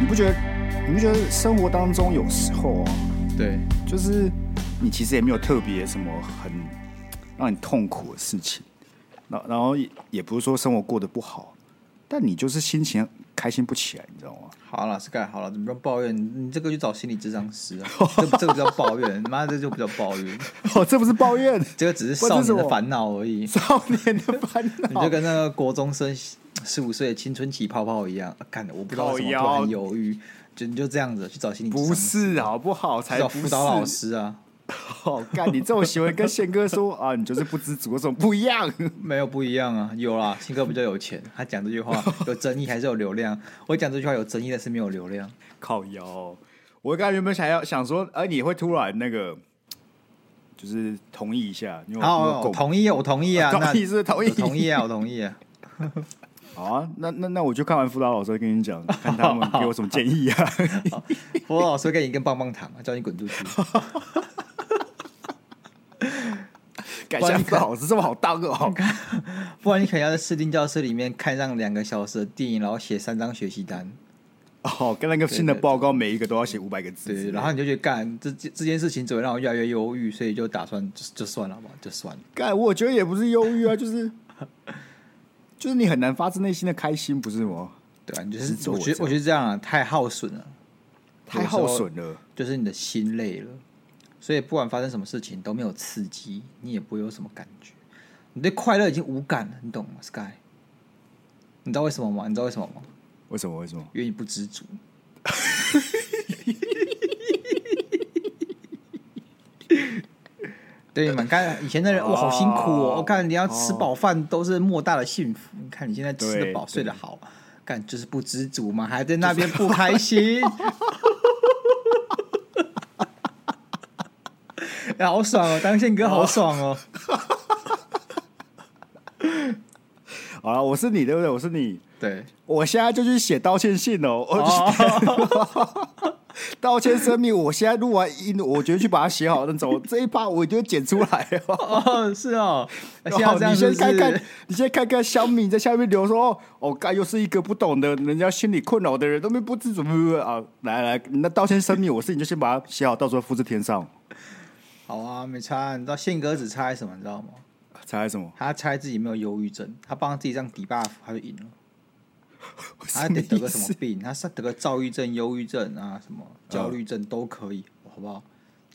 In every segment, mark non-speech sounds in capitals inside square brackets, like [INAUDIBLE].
你不觉得？你不觉得生活当中有时候啊，对，就是你其实也没有特别什么很让你痛苦的事情，然然后也也不是说生活过得不好，但你就是心情开心不起来，你知道吗？好了，Sky，好了，怎么不要抱怨？你这个去找心理智商师啊，[LAUGHS] 这这个叫抱怨，妈这就不叫抱怨。[LAUGHS] 哦，这不是抱怨，[LAUGHS] 这个只是少年的烦恼而已。少年的烦恼，你就跟那个国中生十五岁的青春期泡泡一样，看的我不知道为什么突然犹豫，就你就这样子去找心理。不是好不好？才找辅导老师啊。好 [LAUGHS] 干、哦！你这种行为跟宪哥说啊，你就是不知足，有什么不一样？[LAUGHS] 没有不一样啊，有啦，宪哥比较有钱，他讲这句话 [LAUGHS] 有争议还是有流量？我讲这句话有争议，但是没有流量。靠腰！我刚才原本想要想说，哎、啊，你会突然那个，就是同意一下？好，同意，我同意啊，同意是同意，同意啊，我同意啊。好啊，那那那我就看完辅导老师会跟你讲，看他们给我什么建议啊。辅导老师会给你一根棒棒糖，叫你滚出去。不然你老师这么好当哦，[LAUGHS] 不然你可能要在视听教室里面看上两个小时的电影，然后写三张学习单。哦，跟那个新的报告，每一个都要写五百个字。对，然后你就觉得干这这件事情只会让我越来越忧郁，所以就打算就就算了吧，就算了。干，我觉得也不是忧郁啊，就是就是你很难发自内心的开心，不是吗？对啊，你就是我觉得我觉得这样啊，太耗损了，太耗损了，就是你的心累了。所以不管发生什么事情都没有刺激，你也不会有什么感觉，你对快乐已经无感了，你懂吗？Sky，你知道为什么吗？你知道为什么吗？为什么？为什么？因为你不知足。[LAUGHS] 对，蛮干。以前的人哇，好辛苦哦！我看你要吃饱饭都是莫大的幸福。你看你现在吃得饱，睡得好，干就是不知足嘛，还在那边不开心。好爽哦，当宪哥好爽哦！[LAUGHS] 好了，我是你对不对？我是你，对，我现在就去写道歉信哦。[LAUGHS] 道歉声明，我现在录完音，我决定去把它写好。那走这一趴，我一定会剪出来哦。是哦，你先看看，你先看看小米在下面留说：“哦，该又是一个不懂的人家心理困扰的人，都没不知怎么啊？”来来，那道歉声明，我是你就先把它写好，到时候复制天上。好啊，没差。你知道宪哥只猜什么？你知道吗？猜什么？他猜自己没有忧郁症，他帮自己这样抵 buff，他就赢了。[LAUGHS] 他得得个什么病？他是得个躁郁症、忧郁症啊，什么焦虑症都可以，好不好？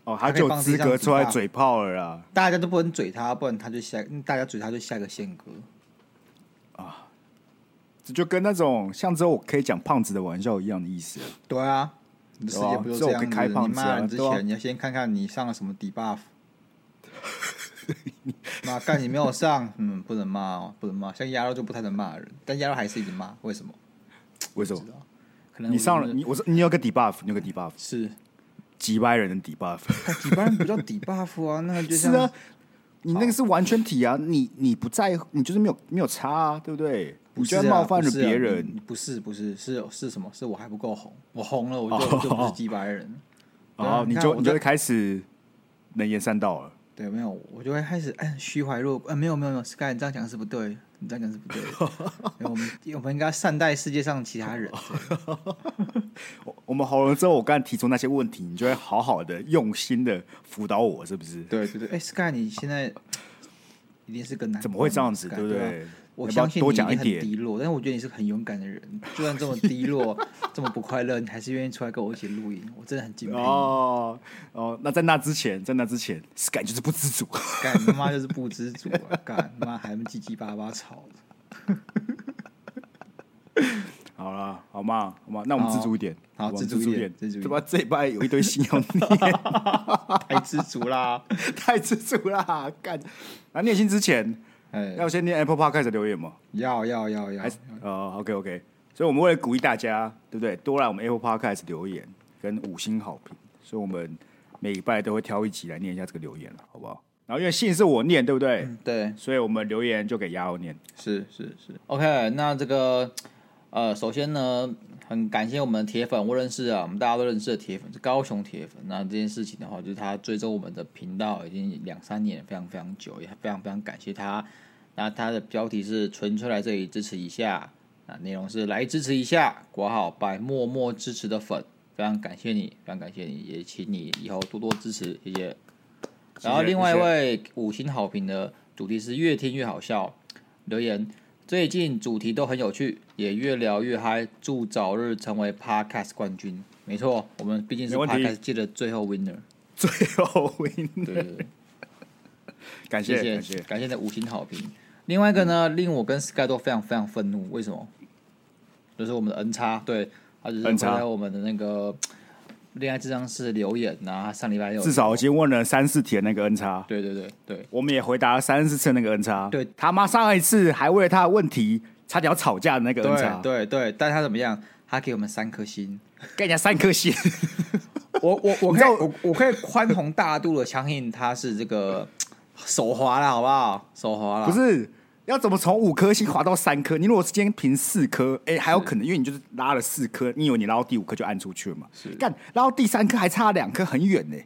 哦，他就有资格出来嘴炮了啊！大家都不能嘴他，不然他就下，大家嘴他就下个宪哥啊！这就跟那种像之后我可以讲胖子的玩笑一样的意思。对啊。你的世界不是这样子。你骂人之前，你要先看看你上了什么 debuff。[LAUGHS] 那干你没有上，[LAUGHS] 嗯，不能骂哦，不能骂。像鸭肉就不太能骂人，但鸭肉还是一直骂，为什么？为什么？可能你上了，你我说你有个 debuff，你有个 debuff 是几百人的 debuff，几百人不叫 debuff 啊，那个就是啊，你那个是完全体啊，你你不在乎，你就是没有没有差啊，对不对？你居然冒犯了别人，不是不是是是什么？是我还不够红，我红了我就就不是几百人，[LAUGHS] 然后你就你就会开始能言善道了。对，没有我就会开始哎虚怀若呃没有没有没有，Sky 你这样讲是不对，你这样讲是不对。[LAUGHS] 我们我们应该善待世界上其他人。[LAUGHS] 我们红了之后，我刚才提出那些问题，你就会好好的用心的辅导我，是不是？对对对，哎，Sky 你现在一定是个男，怎么会这样子？对不对？我相信你一定很低落，但是我觉得你是很勇敢的人。就算这么低落，这么不快乐，你还是愿意出来跟我一起录音，我真的很敬佩。哦哦，那在那之前，在那之前，Sky 就是不知足，干他妈就是不知足啊！干他妈还叽叽巴巴吵。好了，好吗？好吗？那我们知足一点，好，知足一点，知足。他妈这一拜有一堆信用念，[LAUGHS] 太知足啦，[LAUGHS] 太知足啦！干，那念心之前。要先念 Apple Podcast 开始留言吗？要要要要。呃，OK OK。所以，我们为了鼓励大家，对不对？多来我们 Apple Podcast 开始留言跟五星好评。所以，我们每礼拜都会挑一集来念一下这个留言了，好不好？然后，因为信是我念，对不对？嗯、对。所以我们留言就给亚欧念。是是是。OK，那这个呃，首先呢，很感谢我们的铁粉，我认识啊，我们大家都认识的铁粉是高雄铁粉。那这件事情的话，就是他追踪我们的频道已经两三年，非常非常久，也非常非常感谢他。那它的标题是纯粹来这里支持一下，啊内容是来支持一下，国号拜默默支持的粉，非常感谢你，非常感谢你，也请你以后多多支持，谢谢。然后另外一位五星好评的主题是越听越好笑，留言最近主题都很有趣，也越聊越嗨，祝早日成为 Podcast 冠军。没错，我们毕竟是 Podcast 界的最后 winner，最后 winner。对对对，感谢谢感谢感谢的五星好评。另外一个呢，令我跟 Sky 都非常非常愤怒，为什么？就是我们的 N 叉，对，他就是在我们的那个恋爱智商是留言呐、啊。上礼拜有至少已经问了三四题那个 N 叉，对对对对，我们也回答了三四次那个 N 叉。对，他妈上一次还为了他的问题差点要吵架的那个 N 叉，对对，但他怎么样？他给我们三颗星，给人家三颗星。[LAUGHS] 我我我可以我我可以宽宏大度的相信他是这个手滑了，好不好？手滑了，不是。要怎么从五颗星滑到三颗？你如果是今天评四颗，哎，还有可能，因为你就是拉了四颗，你以为你拉到第五颗就按出去了嘛？是，干拉到第三颗还差两颗，很远呢。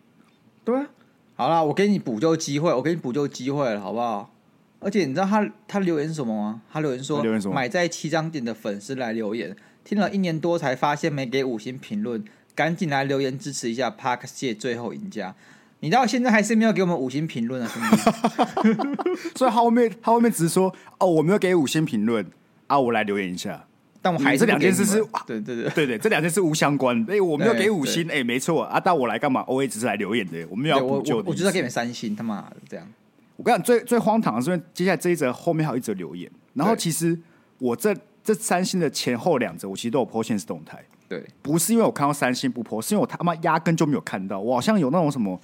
对啊，好了，我给你补救机会，我给你补救机会了，好不好？而且你知道他他留言是什么吗？他留言说，留言说买在七张点的粉丝来留言，听了一年多才发现没给五星评论，赶紧来留言支持一下 Podcast 界最后赢家。你到现在还是没有给我们五星评论啊，兄弟！[LAUGHS] 所以他后面他后面只是说哦，我没有给五星评论啊，我来留言一下。但我还是这两件事是，对对对对对，这两件事无相关。哎，我没有给五星，哎，没错啊。但我来干嘛？我也只是来留言的，我没有要补救的。我就是要给你们三星，他妈的这样。我跟你讲，最最荒唐的是，因为接下来这一则后面还有一则留言。然后其实我这这三星的前后两则，我其实都有 po 限时动态。对，不是因为我看到三星不 po，是因为我他妈压根就没有看到。我好像有那种什么。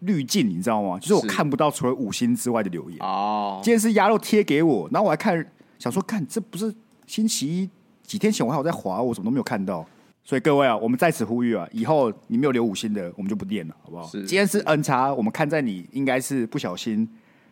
滤镜，你知道吗？就是我看不到除了五星之外的留言。哦，今天是鸭肉贴给我，然后我还看，想说看，这不是星期一几天前我还有在滑，我怎么都没有看到。所以各位啊，我们在此呼吁啊，以后你没有留五星的，我们就不念了，好不好？今天是 N 叉，我们看在你应该是不小心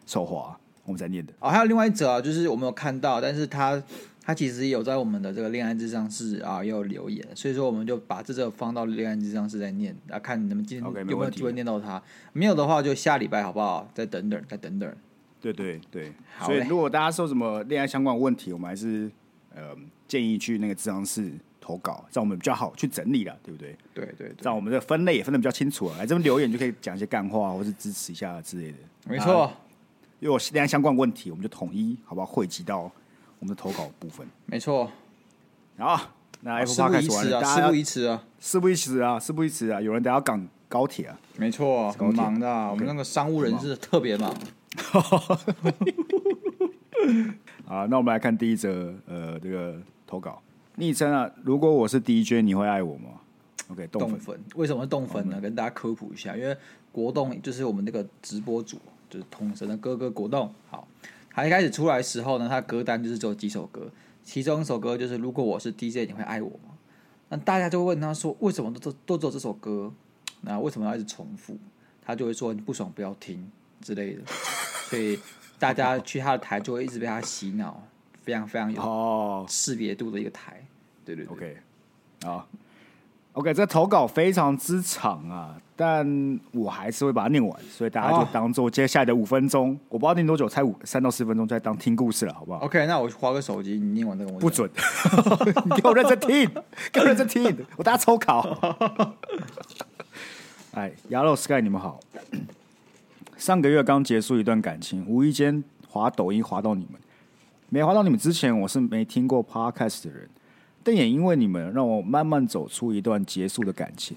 手滑，我们才念的。哦，还有另外一则啊，就是我没有看到，但是他。他其实有在我们的这个恋爱智商室啊，也有留言，所以说我们就把这个放到恋爱智商室再念，啊，看你们今天有没有机会念到他。没有的话，就下礼拜好不好？再等等，再等等。对对对，所以如果大家说什么恋爱相关的问题，我们还是呃建议去那个智商室投稿，这样我们比较好去整理了，对不对？对对，这样我们的分类也分的比较清楚啊。来这边留言就可以讲一些干话，或是支持一下之类的。没错，如果恋爱相关问题，我们就统一好不好？汇集到。我们的投稿部分，没错。好，那八开始完了，事不宜迟啊，事不宜迟啊，事不宜迟啊！有人等下赶高铁啊，没错，很忙的。我们那个商务人士特别忙。[LAUGHS] 好，那我们来看第一则，呃，这个投稿，昵称啊，如果我是 DJ，你会爱我吗？OK，[LAUGHS] 冻粉，为什么冻粉呢？跟大家科普一下，因为国栋就是我们那个直播主，就是统神的哥哥国栋。好。他一开始出来的时候呢，他歌单就是只有几首歌，其中一首歌就是“如果我是 DJ，你会爱我吗？”那大家就会问他说：“为什么都都都只有这首歌？那为什么要一直重复？”他就会说：“你不爽不要听之类的。”所以大家去他的台就会一直被他洗脑，非常非常有识别度的一个台。对对对，OK，好。OK，这投稿非常之长啊，但我还是会把它念完，所以大家就当做接下来的五分钟，哦、我不知道念多久，才五三到四分钟，再当听故事了，好不好？OK，那我滑个手机，你念完这个我不准，[LAUGHS] 你给我认真听，给我认真听，我大家抽考。哎，鸭肉 Sky，你们好。上个月刚结束一段感情，无意间滑抖音滑到你们，没滑到你们之前，我是没听过 Podcast 的人。但也因为你们，让我慢慢走出一段结束的感情。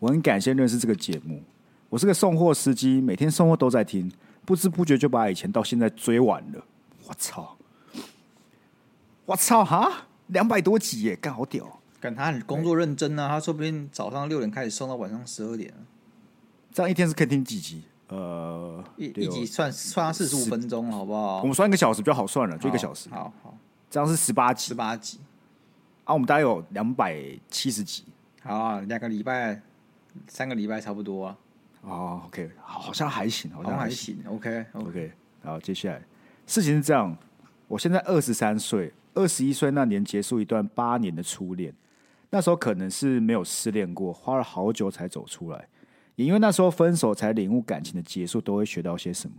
我很感谢认识这个节目。我是个送货司机，每天送货都在听，不知不觉就把以前到现在追完了。我操！我操！哈，两百多集耶，干好屌！干他很工作认真啊，他说不定早上六点开始送到晚上十二点。这样一天是可以听几集？呃，一一集算算四十五分钟，好不好？我们算一个小时比较好算了，就一个小时。好好，这样是十八集，十八集。啊，我们大概有两百七十集，好啊，两个礼拜，三个礼拜差不多啊。哦，OK，好像还行，好像还行。还行 OK，OK。Okay, okay. 然后接下来事情是这样，我现在二十三岁，二十一岁那年结束一段八年的初恋，那时候可能是没有失恋过，花了好久才走出来，也因为那时候分手才领悟感情的结束都会学到些什么。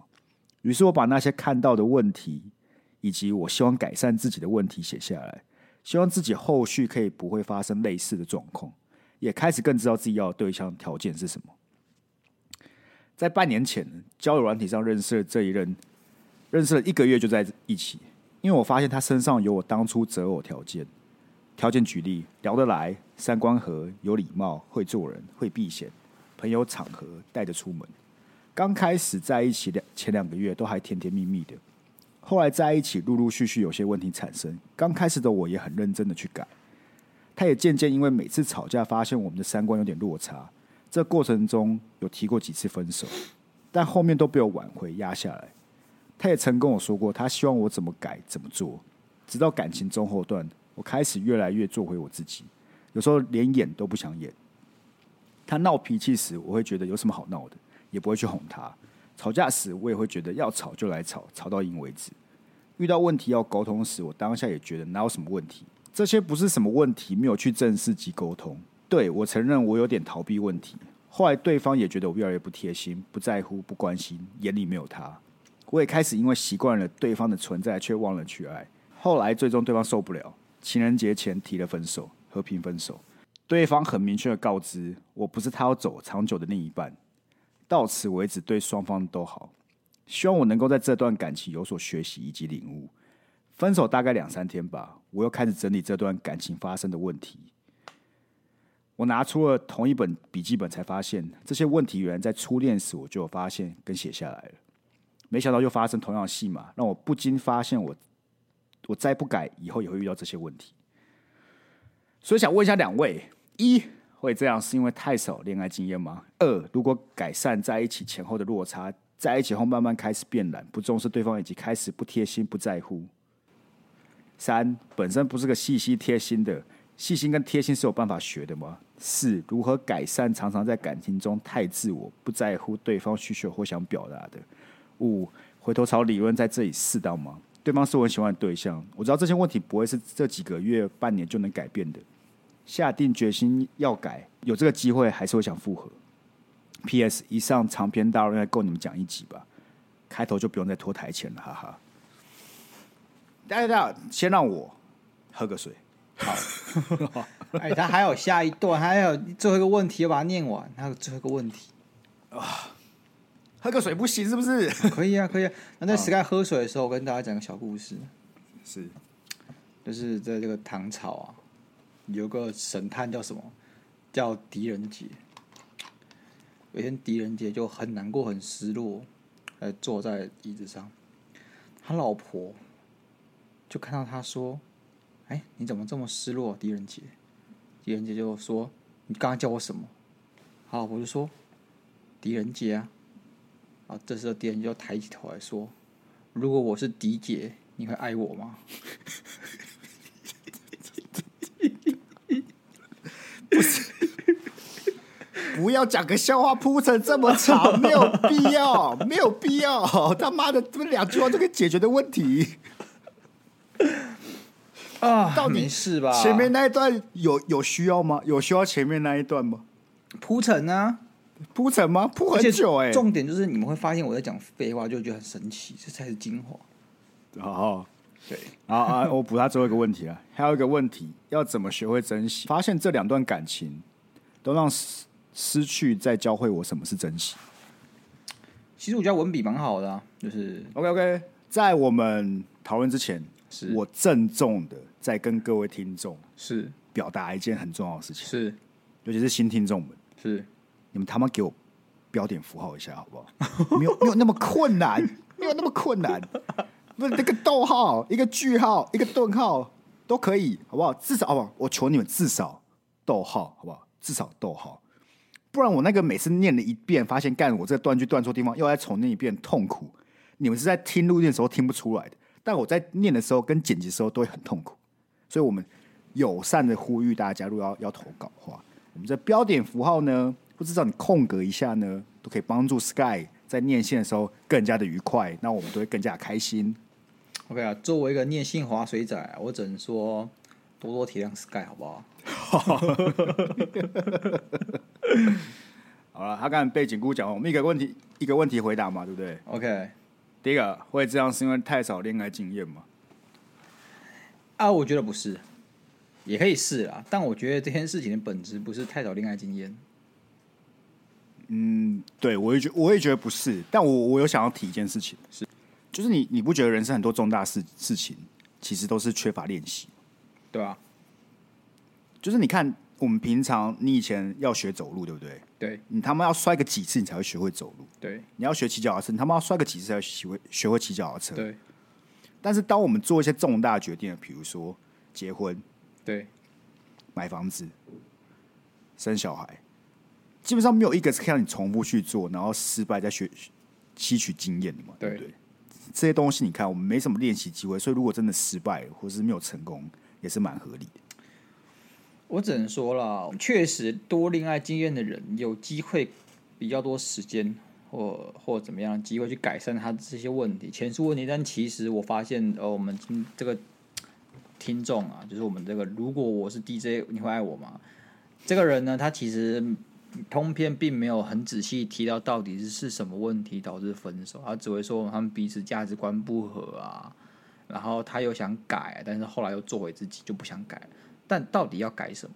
于是我把那些看到的问题以及我希望改善自己的问题写下来，希望自己后续可以不会发生类似的状况，也开始更知道自己要的对象条件是什么。在半年前，交友软体上认识了这一任，认识了一个月就在一起，因为我发现他身上有我当初择偶条件。条件举例：聊得来、三观合、有礼貌、会做人、会避嫌、朋友场合带着出门。刚开始在一起两前两个月都还甜甜蜜蜜的，后来在一起陆陆续续有些问题产生。刚开始的我也很认真的去改，他也渐渐因为每次吵架发现我们的三观有点落差。这过程中有提过几次分手，但后面都被我挽回压下来。他也曾跟我说过，他希望我怎么改怎么做。直到感情中后段，我开始越来越做回我自己，有时候连演都不想演。他闹脾气时，我会觉得有什么好闹的，也不会去哄他。吵架时，我也会觉得要吵就来吵，吵到赢为止。遇到问题要沟通时，我当下也觉得哪有什么问题，这些不是什么问题，没有去正视及沟通。对，我承认我有点逃避问题，后来对方也觉得我越来越不贴心、不在乎、不关心，眼里没有他。我也开始因为习惯了对方的存在，却忘了去爱。后来最终对方受不了，情人节前提了分手，和平分手。对方很明确的告知我不是他要走长久的另一半。到此为止，对双方都好。希望我能够在这段感情有所学习以及领悟。分手大概两三天吧，我又开始整理这段感情发生的问题。我拿出了同一本笔记本，才发现这些问题原来在初恋时我就有发现跟写下来了。没想到又发生同样的戏码，让我不禁发现我我再不改，以后也会遇到这些问题。所以想问一下两位：一会这样是因为太少恋爱经验吗？二如果改善在一起前后的落差，在一起后慢慢开始变懒，不重视对方，以及开始不贴心、不在乎。三本身不是个细心贴心的。细心跟贴心是有办法学的吗？四如何改善常常在感情中太自我，不在乎对方需求或想表达的？五回头草理论在这里适当吗？对方是我喜欢的对象，我知道这些问题不会是这几个月、半年就能改变的。下定决心要改，有这个机会还是会想复合。P.S. 以上长篇大论应该够你们讲一集吧？开头就不用再拖台前了，哈哈。大家大家先让我喝个水。好，[LAUGHS] 哎，他还有下一段，还有最后一个问题要把它念完。还有最后一个问题啊，喝个水不行是不是？可以啊，可以啊。[LAUGHS] 那在 Sky 喝水的时候，我跟大家讲个小故事。是，就是在这个唐朝啊，有个神探叫什么？叫狄仁杰。有一天，狄仁杰就很难过、很失落，呃坐在椅子上。他老婆就看到他说。哎，你怎么这么失落，狄仁杰？狄仁杰就说：“你刚刚叫我什么？”好，我就说：“狄仁杰啊。”啊，这时候狄仁杰就抬起头来说：“如果我是狄姐，你会爱我吗？”不是，不要讲个笑话铺成这么长，没有必要，没有必要。他妈的，这两句话就可以解决的问题。[LAUGHS] 啊，到底是吧？前面那一段有有需要吗？有需要前面那一段吗？铺陈啊？铺陈吗？铺很久哎、欸。重点就是你们会发现我在讲废话，就觉得很神奇，这才是精华。好，好，对，啊啊！我补他最后一个问题了。还有一个问题，要怎么学会珍惜？发现这两段感情都让失失去，在教会我什么是珍惜。其实我觉得文笔蛮好的、啊，就是 OK OK。在我们讨论之前，是我郑重的。在跟各位听众是表达一件很重要的事情，是，尤其是新听众们，是，你们他妈给我标点符号一下好不好？[LAUGHS] 没有没有那么困难，没有那么困难，[LAUGHS] 不是那个逗号、一个句号、一个顿号都可以，好不好？至少好不好？我求你们至少逗号，好不好？至少逗号，不然我那个每次念了一遍，发现干我这个断句断错地方，又要重念一遍，痛苦。你们是在听录音的时候听不出来的，但我在念的时候跟剪辑的时候都会很痛苦。所以，我们友善的呼吁大家，如果要要投稿的话，我们这标点符号呢，不知道你空格一下呢，都可以帮助 Sky 在念信的时候更加的愉快，那我们都会更加开心。OK 啊，作为一个念信滑水仔，我只能说多多体谅 Sky 好不好？[LAUGHS] 好了，他刚才背景故讲，我们一个问题一个问题回答嘛，对不对？OK，第一个会这样是因为太少恋爱经验吗？啊，我觉得不是，也可以是啊，但我觉得这件事情的本质不是太少恋爱经验。嗯，对，我也觉我也觉得不是，但我我有想要提一件事情，是，就是你你不觉得人生很多重大事事情，其实都是缺乏练习，对啊，就是你看我们平常，你以前要学走路，对不对？对，你他妈要摔个几次，你才会学会走路。对，你要学骑脚踏车，你他妈要摔个几次才会学会学会骑脚踏车。对。但是，当我们做一些重大决定，比如说结婚、对，买房子、生小孩，基本上没有一个是可以让你重复去做，然后失败再学吸取经验的嘛？对不对？这些东西，你看，我们没什么练习机会，所以如果真的失败或是没有成功，也是蛮合理的。我只能说了，确实多恋爱经验的人有机会比较多时间。或或怎么样机会去改善他这些问题、前述问题，但其实我发现，呃，我们听这个听众啊，就是我们这个，如果我是 DJ，你会爱我吗？这个人呢，他其实通篇并没有很仔细提到到底是是什么问题导致分手，他只会说他们彼此价值观不合啊，然后他又想改，但是后来又做回自己，就不想改，但到底要改什么？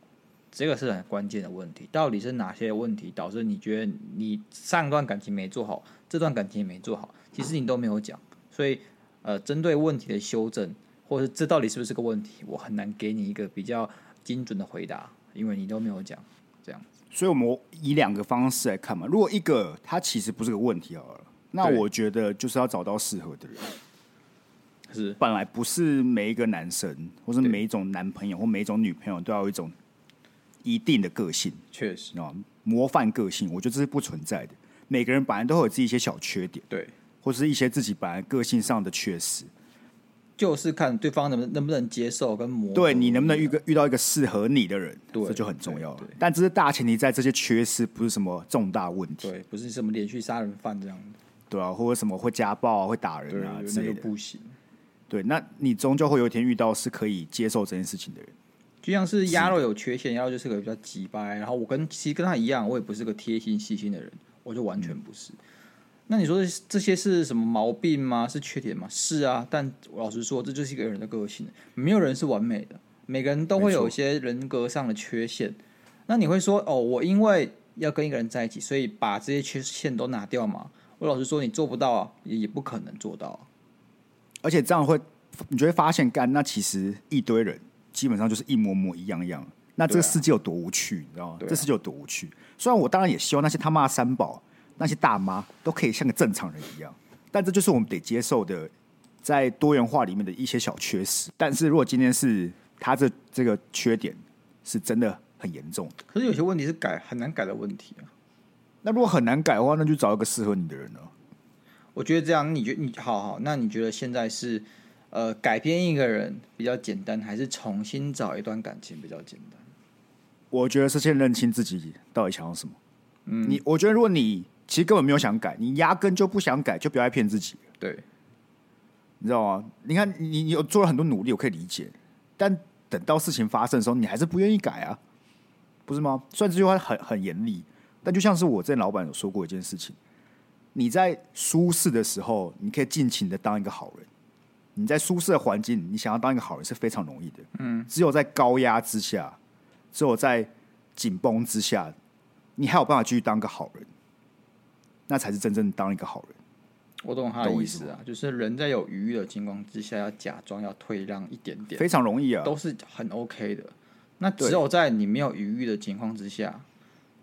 这个是很关键的问题，到底是哪些问题导致你觉得你上段感情没做好，这段感情也没做好？其实你都没有讲，所以呃，针对问题的修正，或是这到底是不是个问题，我很难给你一个比较精准的回答，因为你都没有讲这样子。所以我们以两个方式来看嘛，如果一个它其实不是个问题好了，那我觉得就是要找到适合的人。是，本来不是每一个男生，或是每一种男朋友或每一种女朋友都要有一种。一定的个性，确实啊，模范个性，我觉得这是不存在的。每个人本来都会有自己一些小缺点，对，或者是一些自己本来个性上的缺失，就是看对方能不能能不能接受跟磨。对，你能不能遇个遇到一个适合你的人，对，这就很重要了。但这是大前提，在这些缺失不是什么重大问题，对，不是什么连续杀人犯这样，对啊，或者什么会家暴啊、会打人啊之类的，不行。对，那你终究会有一天遇到是可以接受这件事情的人。就像是鸭肉有缺陷，鸭肉就是个比较急掰，然后我跟其实跟他一样，我也不是个贴心细心的人，我就完全不是。嗯、那你说这些是什么毛病吗？是缺点吗？是啊，但我老实说，这就是一个人的个性，没有人是完美的，每个人都会有一些人格上的缺陷。那你会说哦，我因为要跟一个人在一起，所以把这些缺陷都拿掉吗？我老实说，你做不到啊，也也不可能做到啊。而且这样会，你就会发现，干那其实一堆人。基本上就是一模模一样样，那这个世界有多无趣，你知道吗？这世界有多无趣。虽然我当然也希望那些他妈三宝、那些大妈都可以像个正常人一样，但这就是我们得接受的，在多元化里面的一些小缺失。但是如果今天是他这这个缺点是真的很严重，可是有些问题是改很难改的问题啊。那如果很难改的话，那就找一个适合你的人了。我觉得这样，你觉得你好好，那你觉得现在是？呃，改变一个人比较简单，还是重新找一段感情比较简单？我觉得是先认清自己到底想要什么。嗯，你我觉得如果你其实根本没有想改，你压根就不想改，就不要再骗自己。对，你知道吗？你看你你有做了很多努力，我可以理解，但等到事情发生的时候，你还是不愿意改啊，不是吗？虽然这句话很很严厉，但就像是我之前老板有说过一件事情：你在舒适的时候，你可以尽情的当一个好人。你在舒适的环境，你想要当一个好人是非常容易的。嗯，只有在高压之下，只有在紧绷之下，你还有办法继续当个好人，那才是真正当一个好人。我懂他的意思啊，就是人在有余裕的情况之下，要假装要退让一点点，非常容易啊，都是很 OK 的。那只有在你没有余裕的情况之下，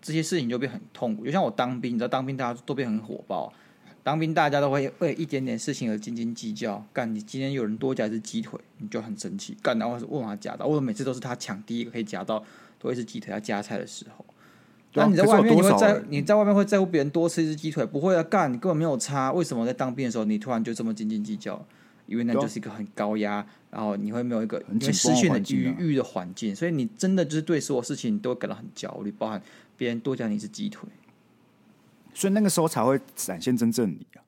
这些事情就变很痛苦。就像我当兵，你知道当兵大家都变很火爆。当兵，大家都会为一点点事情而斤斤计较。干，你今天有人多夹一只鸡腿，你就很生气。干，然后问他夹到，为什么每次都是他抢第一个可以夹到多一只鸡腿？要夹菜的时候，那、啊、你在外面你会在你在外面会在乎别人多吃一只鸡腿？不会啊，干，你根本没有差。为什么在当兵的时候你突然就这么斤斤计较？因为那就是一个很高压，然后你会没有一个你会失去的余裕的环境，所以你真的就是对所有事情你都会感到很焦虑，包含别人多讲你一只鸡腿。所以那个时候才会展现真正你啊，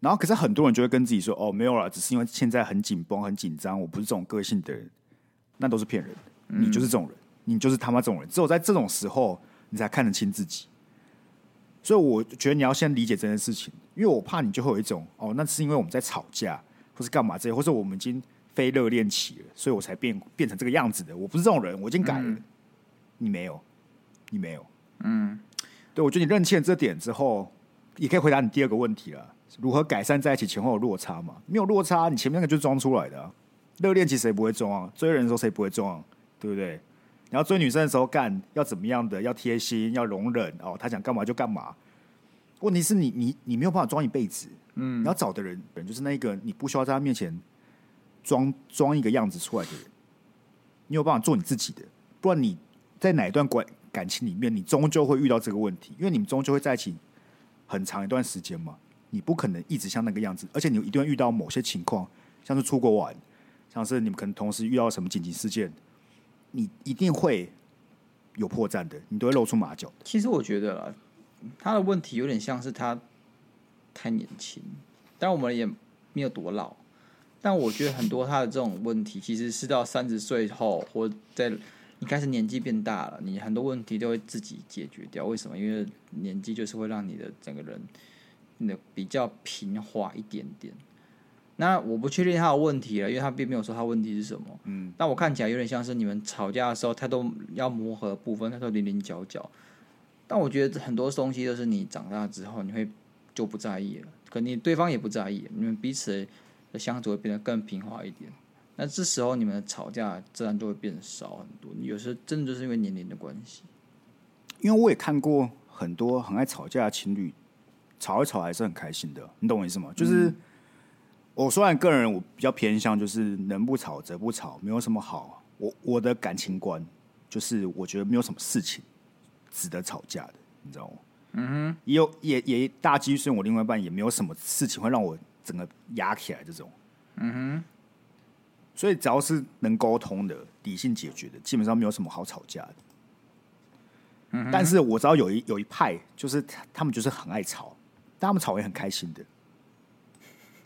然后可是很多人就会跟自己说：“哦，没有啦，只是因为现在很紧绷、很紧张，我不是这种个性的人。”那都是骗人的，你就是这种人，你就是他妈这种人。只有在这种时候，你才看得清自己。所以我觉得你要先理解这件事情，因为我怕你就会有一种：“哦，那是因为我们在吵架，或是干嘛这些，或者我们已经非热恋期了，所以我才变变成这个样子的。我不是这种人，我已经改了。嗯、你没有，你没有。嗯，对，我觉得你认清了这点之后，也可以回答你第二个问题了：如何改善在一起前后的落差嘛？没有落差，你前面那个就是装出来的、啊。热恋期谁不会装啊？追人的时候谁不会装啊？对不对？你要追女生的时候干要怎么样的？要贴心，要容忍哦。他想干嘛就干嘛。问题是你你你没有办法装一辈子。嗯，你要找的人本就是那个你不需要在他面前装装一个样子出来的人。你有办法做你自己的，不然你在哪一段关感情里面，你终究会遇到这个问题，因为你们终究会在一起很长一段时间嘛。你不可能一直像那个样子，而且你一定会遇到某些情况，像是出国玩，像是你们可能同时遇到什么紧急事件。你一定会有破绽的，你都会露出马脚。其实我觉得啦，他的问题有点像是他太年轻，但我们也没有多老。但我觉得很多他的这种问题，其实是到三十岁后，或在你开始年纪变大了，你很多问题都会自己解决掉。为什么？因为年纪就是会让你的整个人变得比较平滑一点点。那我不确定他的问题了，因为他并没有说他问题是什么。嗯，但我看起来有点像是你们吵架的时候，他都要磨合的部分，他都零零角角。但我觉得很多东西都是你长大之后，你会就不在意了，可你对方也不在意，你们彼此的相处会变得更平滑一点。那这时候你们的吵架自然就会变少很多。有时候真的就是因为年龄的关系。因为我也看过很多很爱吵架的情侣，吵一吵还是很开心的，你懂我意思吗？就是。嗯我虽然个人我比较偏向就是能不吵则不吵，没有什么好。我我的感情观就是我觉得没有什么事情值得吵架的，你知道吗？嗯哼，也有也也大几率，我另外一半也没有什么事情会让我整个压起来这种。嗯哼，所以只要是能沟通的、理性解决的，基本上没有什么好吵架的。嗯，但是我知道有一有一派就是他们就是很爱吵，但他们吵也很开心的。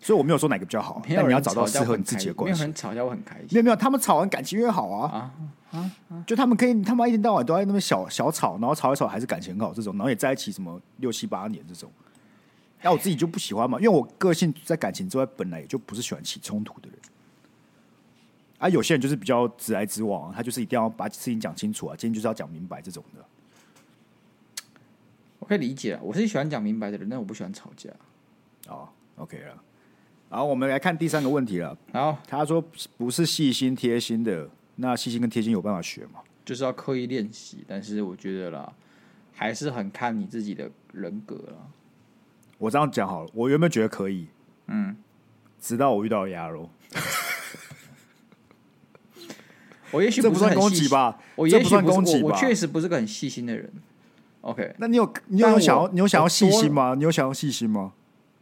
所以我没有说哪个比较好，但你要找到适合你自己的关系。没有人吵架我很开心。没有没有，他们吵完感情越好啊啊啊！就他们可以，他们一天到晚都在那边小小吵，然后吵一吵还是感情很好这种，然后也在一起什么六七八年这种。那我自己就不喜欢嘛，因为我个性在感情之外本来也就不是喜欢起冲突的人。啊，有些人就是比较直来直往，他就是一定要把事情讲清楚啊，今天就是要讲明白这种的。我可以理解啊，我是喜欢讲明白的人，但我不喜欢吵架。哦，OK 了。然后，我们来看第三个问题了。好，他说不是细心贴心的，那细心跟贴心有办法学吗？就是要刻意练习，但是我觉得啦，还是很看你自己的人格啦。我这样讲好了，我原本觉得可以，嗯，直到我遇到鸭肉。我也许这不算攻击吧？我也许不算攻击，我确实不是个很细心的人。OK，那你有你有想要你有想要细心吗？你有想要细心吗？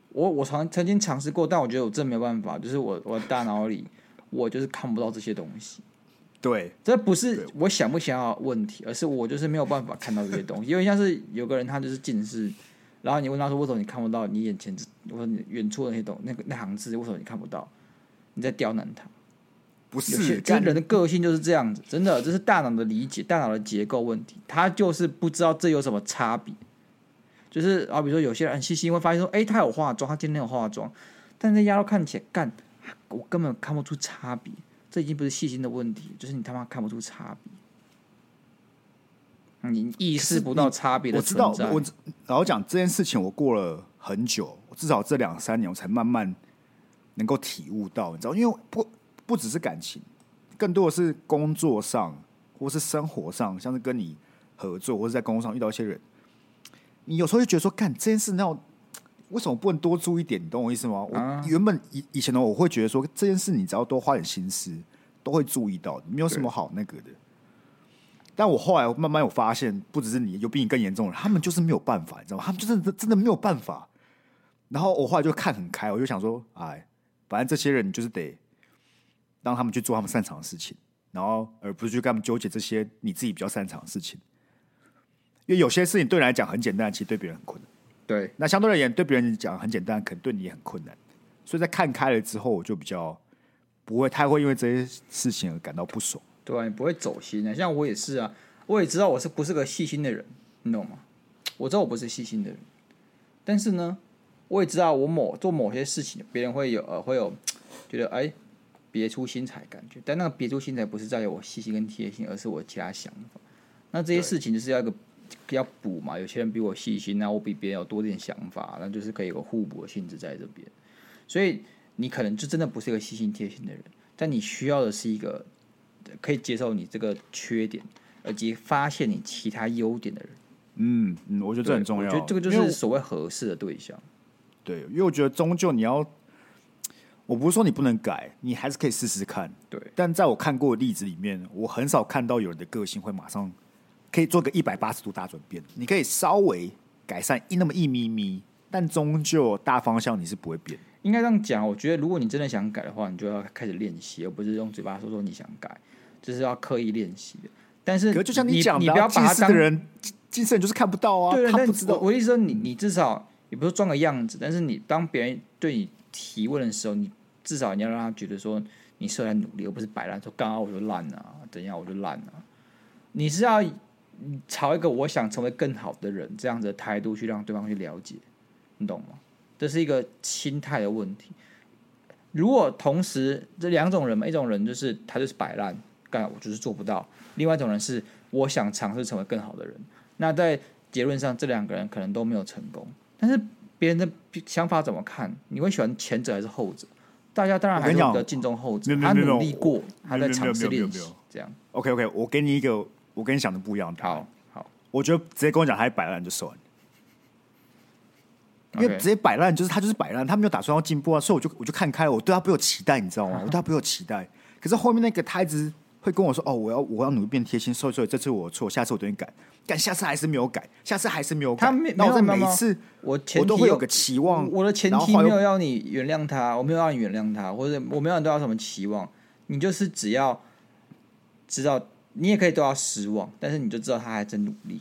我我曾曾经尝试过，但我觉得我真没办法，就是我我大脑里我就是看不到这些东西。对，这不是我想不想要问题，而是我就是没有办法看到这些东西。因为像是有个人他就是近视，然后你问他说为什么你看不到你眼前，我说你远处的那些东那个那行字为什么你看不到？你在刁难他？不是，这人的个性就是这样子，真的，这是大脑的理解，大脑的结构问题，他就是不知道这有什么差别。就是啊，比如说有些人很细心，会发现说，哎、欸，他有化妆，他今天有化妆，但是那鸭肉看起来干，我根本看不出差别。这已经不是细心的问题，就是你他妈看不出差别，你意识不到差别的存在。我知道，我然后讲这件事情，我过了很久，至少这两三年，我才慢慢能够体悟到，你知道，因为不不只是感情，更多的是工作上或是生活上，像是跟你合作或者在工作上遇到一些人。你有时候就觉得说，干这件事，那为什么不能多注意点？你懂我意思吗？我原本以以前呢，我会觉得说，这件事你只要多花点心思，都会注意到，没有什么好那个的。但我后来慢慢有发现，不只是你，有比你更严重的，他们就是没有办法，你知道吗？他们就是真的没有办法。然后我后来就看很开，我就想说，哎，反正这些人你就是得让他们去做他们擅长的事情，然后而不是去跟他们纠结这些你自己比较擅长的事情。因为有些事情对你来讲很简单，其实对别人很困难。对，那相对而言，对别人讲很简单，可能对你也很困难。所以在看开了之后，我就比较不会太会因为这些事情而感到不爽。对啊，你不会走心啊。像我也是啊，我也知道我是不是个细心的人，你懂吗？我知道我不是细心的人，但是呢，我也知道我某做某些事情，别人会有呃会有觉得哎，别出心裁感觉，但那个别出心裁不是在于我细心跟贴心，而是我其他想法。那这些事情就是要一个要补嘛，有些人比我细心，那我比别人有多点想法，那就是可以有个互补的性质在这边。所以你可能就真的不是一个细心贴心的人，但你需要的是一个可以接受你这个缺点，以及发现你其他优点的人。嗯嗯，我觉得这很重要。我觉得这个就是所谓合适的对象。对，因为我觉得终究你要，我不是说你不能改，你还是可以试试看。对，但在我看过的例子里面，我很少看到有人的个性会马上可以做个一百八十度大转变。你可以稍微改善一那么一咪咪，但终究大方向你是不会变。应该这样讲，我觉得如果你真的想改的话，你就要开始练习，而不是用嘴巴说说你想改，就是要刻意练习的。但是，可就像你讲的，你不要把他当人，近视人就是看不到啊。对，他不知道。我我意思说你，你你至少。也不是装个样子，但是你当别人对你提问的时候，你至少你要让他觉得说你是在努力，而不是摆烂说刚刚我就烂了，怎样我就烂了。你是要朝一个我想成为更好的人这样子的态度去让对方去了解，你懂吗？这是一个心态的问题。如果同时这两种人嘛，一种人就是他就是摆烂，干我就是做不到；另外一种人是我想尝试成为更好的人。那在结论上，这两个人可能都没有成功。但是别人的想法怎么看？你会喜欢前者还是后者？大家当然还是比较敬重后者。他努力过，他在尝试练习，这样。OK OK，我给你一个，我跟你想的不一样。好好，我觉得直接跟我讲他摆烂就算了，因为直接摆烂就是他就是摆烂，他没有打算要进步啊，所以我就我就看开了，我对他不有期待，你知道吗？[LAUGHS] 我对他不有期待。可是后面那个他一直会跟我说：“哦，我要我要努力变贴心，所以所以这次我错，下次我等你改。”但下次还是没有改，下次还是没有改。他没，然后每一次我前提我都会有个期望。我的前提没有要你原谅他，我没有要你原谅他，或者我没有对他什么期望。你就是只要知道，你也可以对他失望，但是你就知道他还在努力。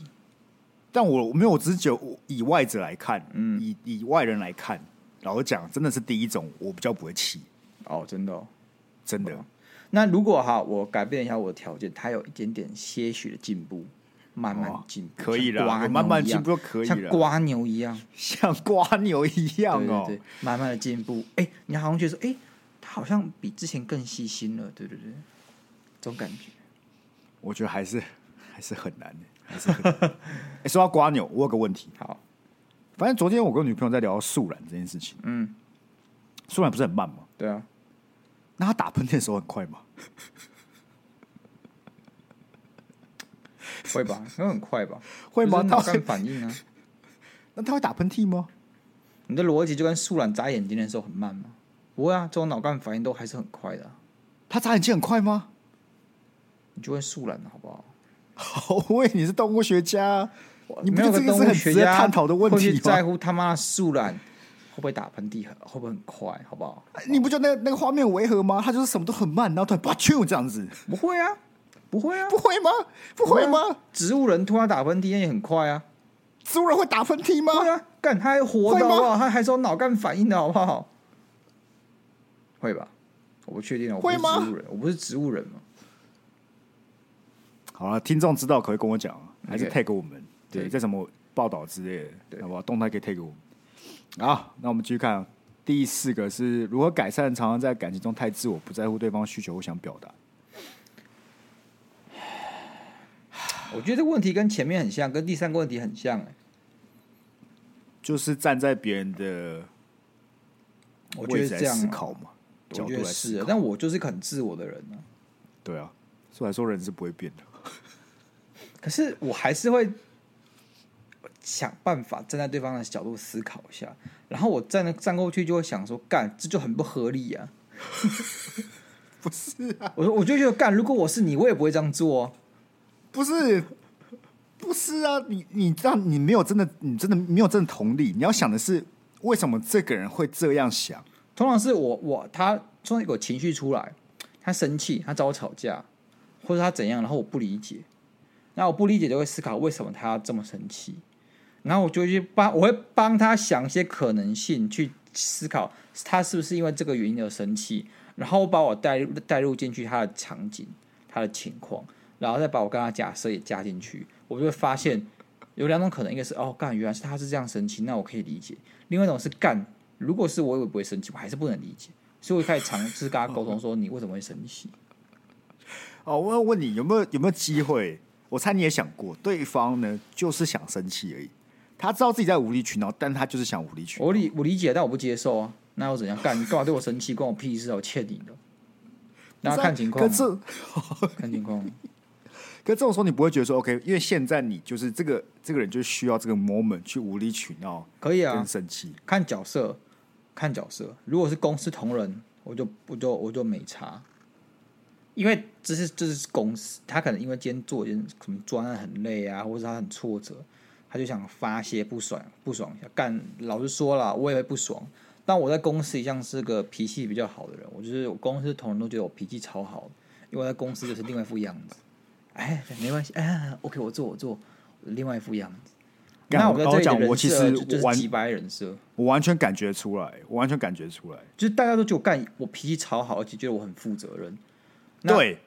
但我我没有，我只是觉得以外者来看，嗯，以以外人来看，老实讲，真的是第一种，我比较不会气。哦，真的，哦，真的。那如果哈，我改变一下我的条件，他有一点点些许的进步。慢慢进步，可以了，慢慢进步就可以了，像瓜牛一样，像瓜牛一样哦，对，慢慢的进步。哎、欸，你好像觉得说，哎、欸，他好像比之前更细心了，对对对，这种感觉，我觉得还是还是很难的，还是。[LAUGHS] 哎、欸，说到瓜牛，我有个问题，好，反正昨天我跟女朋友在聊素染这件事情，嗯，素染不是很慢吗？对啊，那他打喷嚏的时候很快吗？[LAUGHS] 会吧，那很快吧？会吗？脑干反应啊？[LAUGHS] 那他会打喷嚏吗？你的逻辑就跟树懒眨眼睛的时候很慢吗？不会啊，这种脑干反应都还是很快的、啊。他眨眼睛很快吗？你就问树懒好不好？好，喂，你是动物学家，我你没有个动物学家探讨的问题吗？在乎他妈的树懒会不会打喷嚏，会不会很快，好不好？你不觉得那那个画面违和吗？他就是什么都很慢，然后突然啪啾这样子，不会啊。不会啊，不会吗？不会吗？植物人突然打喷嚏，那也很快啊。植物人会打喷嚏吗？会啊，干他还活的好不好？他还有脑干反应的好不好？会吧？我不确定，我不是植物人，我不是植物人嘛。好了，听众知道可以跟我讲，还是 tag 我们.对，在什么报道之类的，好不好？动态可以 tag 我们。好，那我们继续看第四个是如何改善常常在感情中太自我，不在乎对方需求或想表达。[SIGHS] 我觉得这个问题跟前面很像，跟第三个问题很像，哎，就是站在别人的，我觉得这样思考嘛，我觉得是，但我就是很自我的人呢。对啊，所以来说人是不会变的。[LAUGHS] 可是我还是会想办法站在对方的角度思考一下，然后我站那站过去就会想说，干，这就很不合理啊！[LAUGHS] 不是啊，我说我就觉得干，如果我是你，我也不会这样做。不是，不是啊！你你这样，你没有真的，你真的没有真的同理。你要想的是，为什么这个人会这样想？通常是我我他从一个情绪出来，他生气，他找我吵架，或者他怎样，然后我不理解，那我不理解就会思考为什么他要这么生气，然后我就去帮，我会帮他想一些可能性，去思考他是不是因为这个原因而生气，然后把我带入带入进去他的场景，他的情况。然后再把我跟他假设也加进去，我就会发现有两种可能，一个是哦干，原来是他是这样生气，那我可以理解；另外一种是干，如果是我，我不会生气，我还是不能理解。所以我开始尝试跟他沟通，说你为什么会生气？[LAUGHS] 哦，我要问你有没有有没有机会？我猜你也想过，对方呢就是想生气而已，他知道自己在无理取闹，但他就是想无理取闹。我理我理解，但我不接受啊！那又怎样？干你干嘛对我生气？关我屁事啊！我欠你的。那看情况，可是看情况。[LAUGHS] 可这种时候你不会觉得说 OK，因为现在你就是这个这个人就需要这个 moment 去无理取闹，可以啊，跟生气。看角色，看角色。如果是公司同仁，我就我就我就没差，因为这是这是公司，他可能因为今天做一件什么专案很累啊，或者他很挫折，他就想发泄不爽不爽一下。干，老实说了，我也会不爽。但我在公司一向是个脾气比较好的人，我就是我公司同仁都觉得我脾气超好，因为我在公司就是另外一副样子。哎，没关系，哎，OK，我做我做另外一副样子。那我跟我讲，我其实就是几百人设，我完全感觉出来，我完全感觉出来，就是大家都觉得我干，我脾气超好，而且觉得我很负责任。对，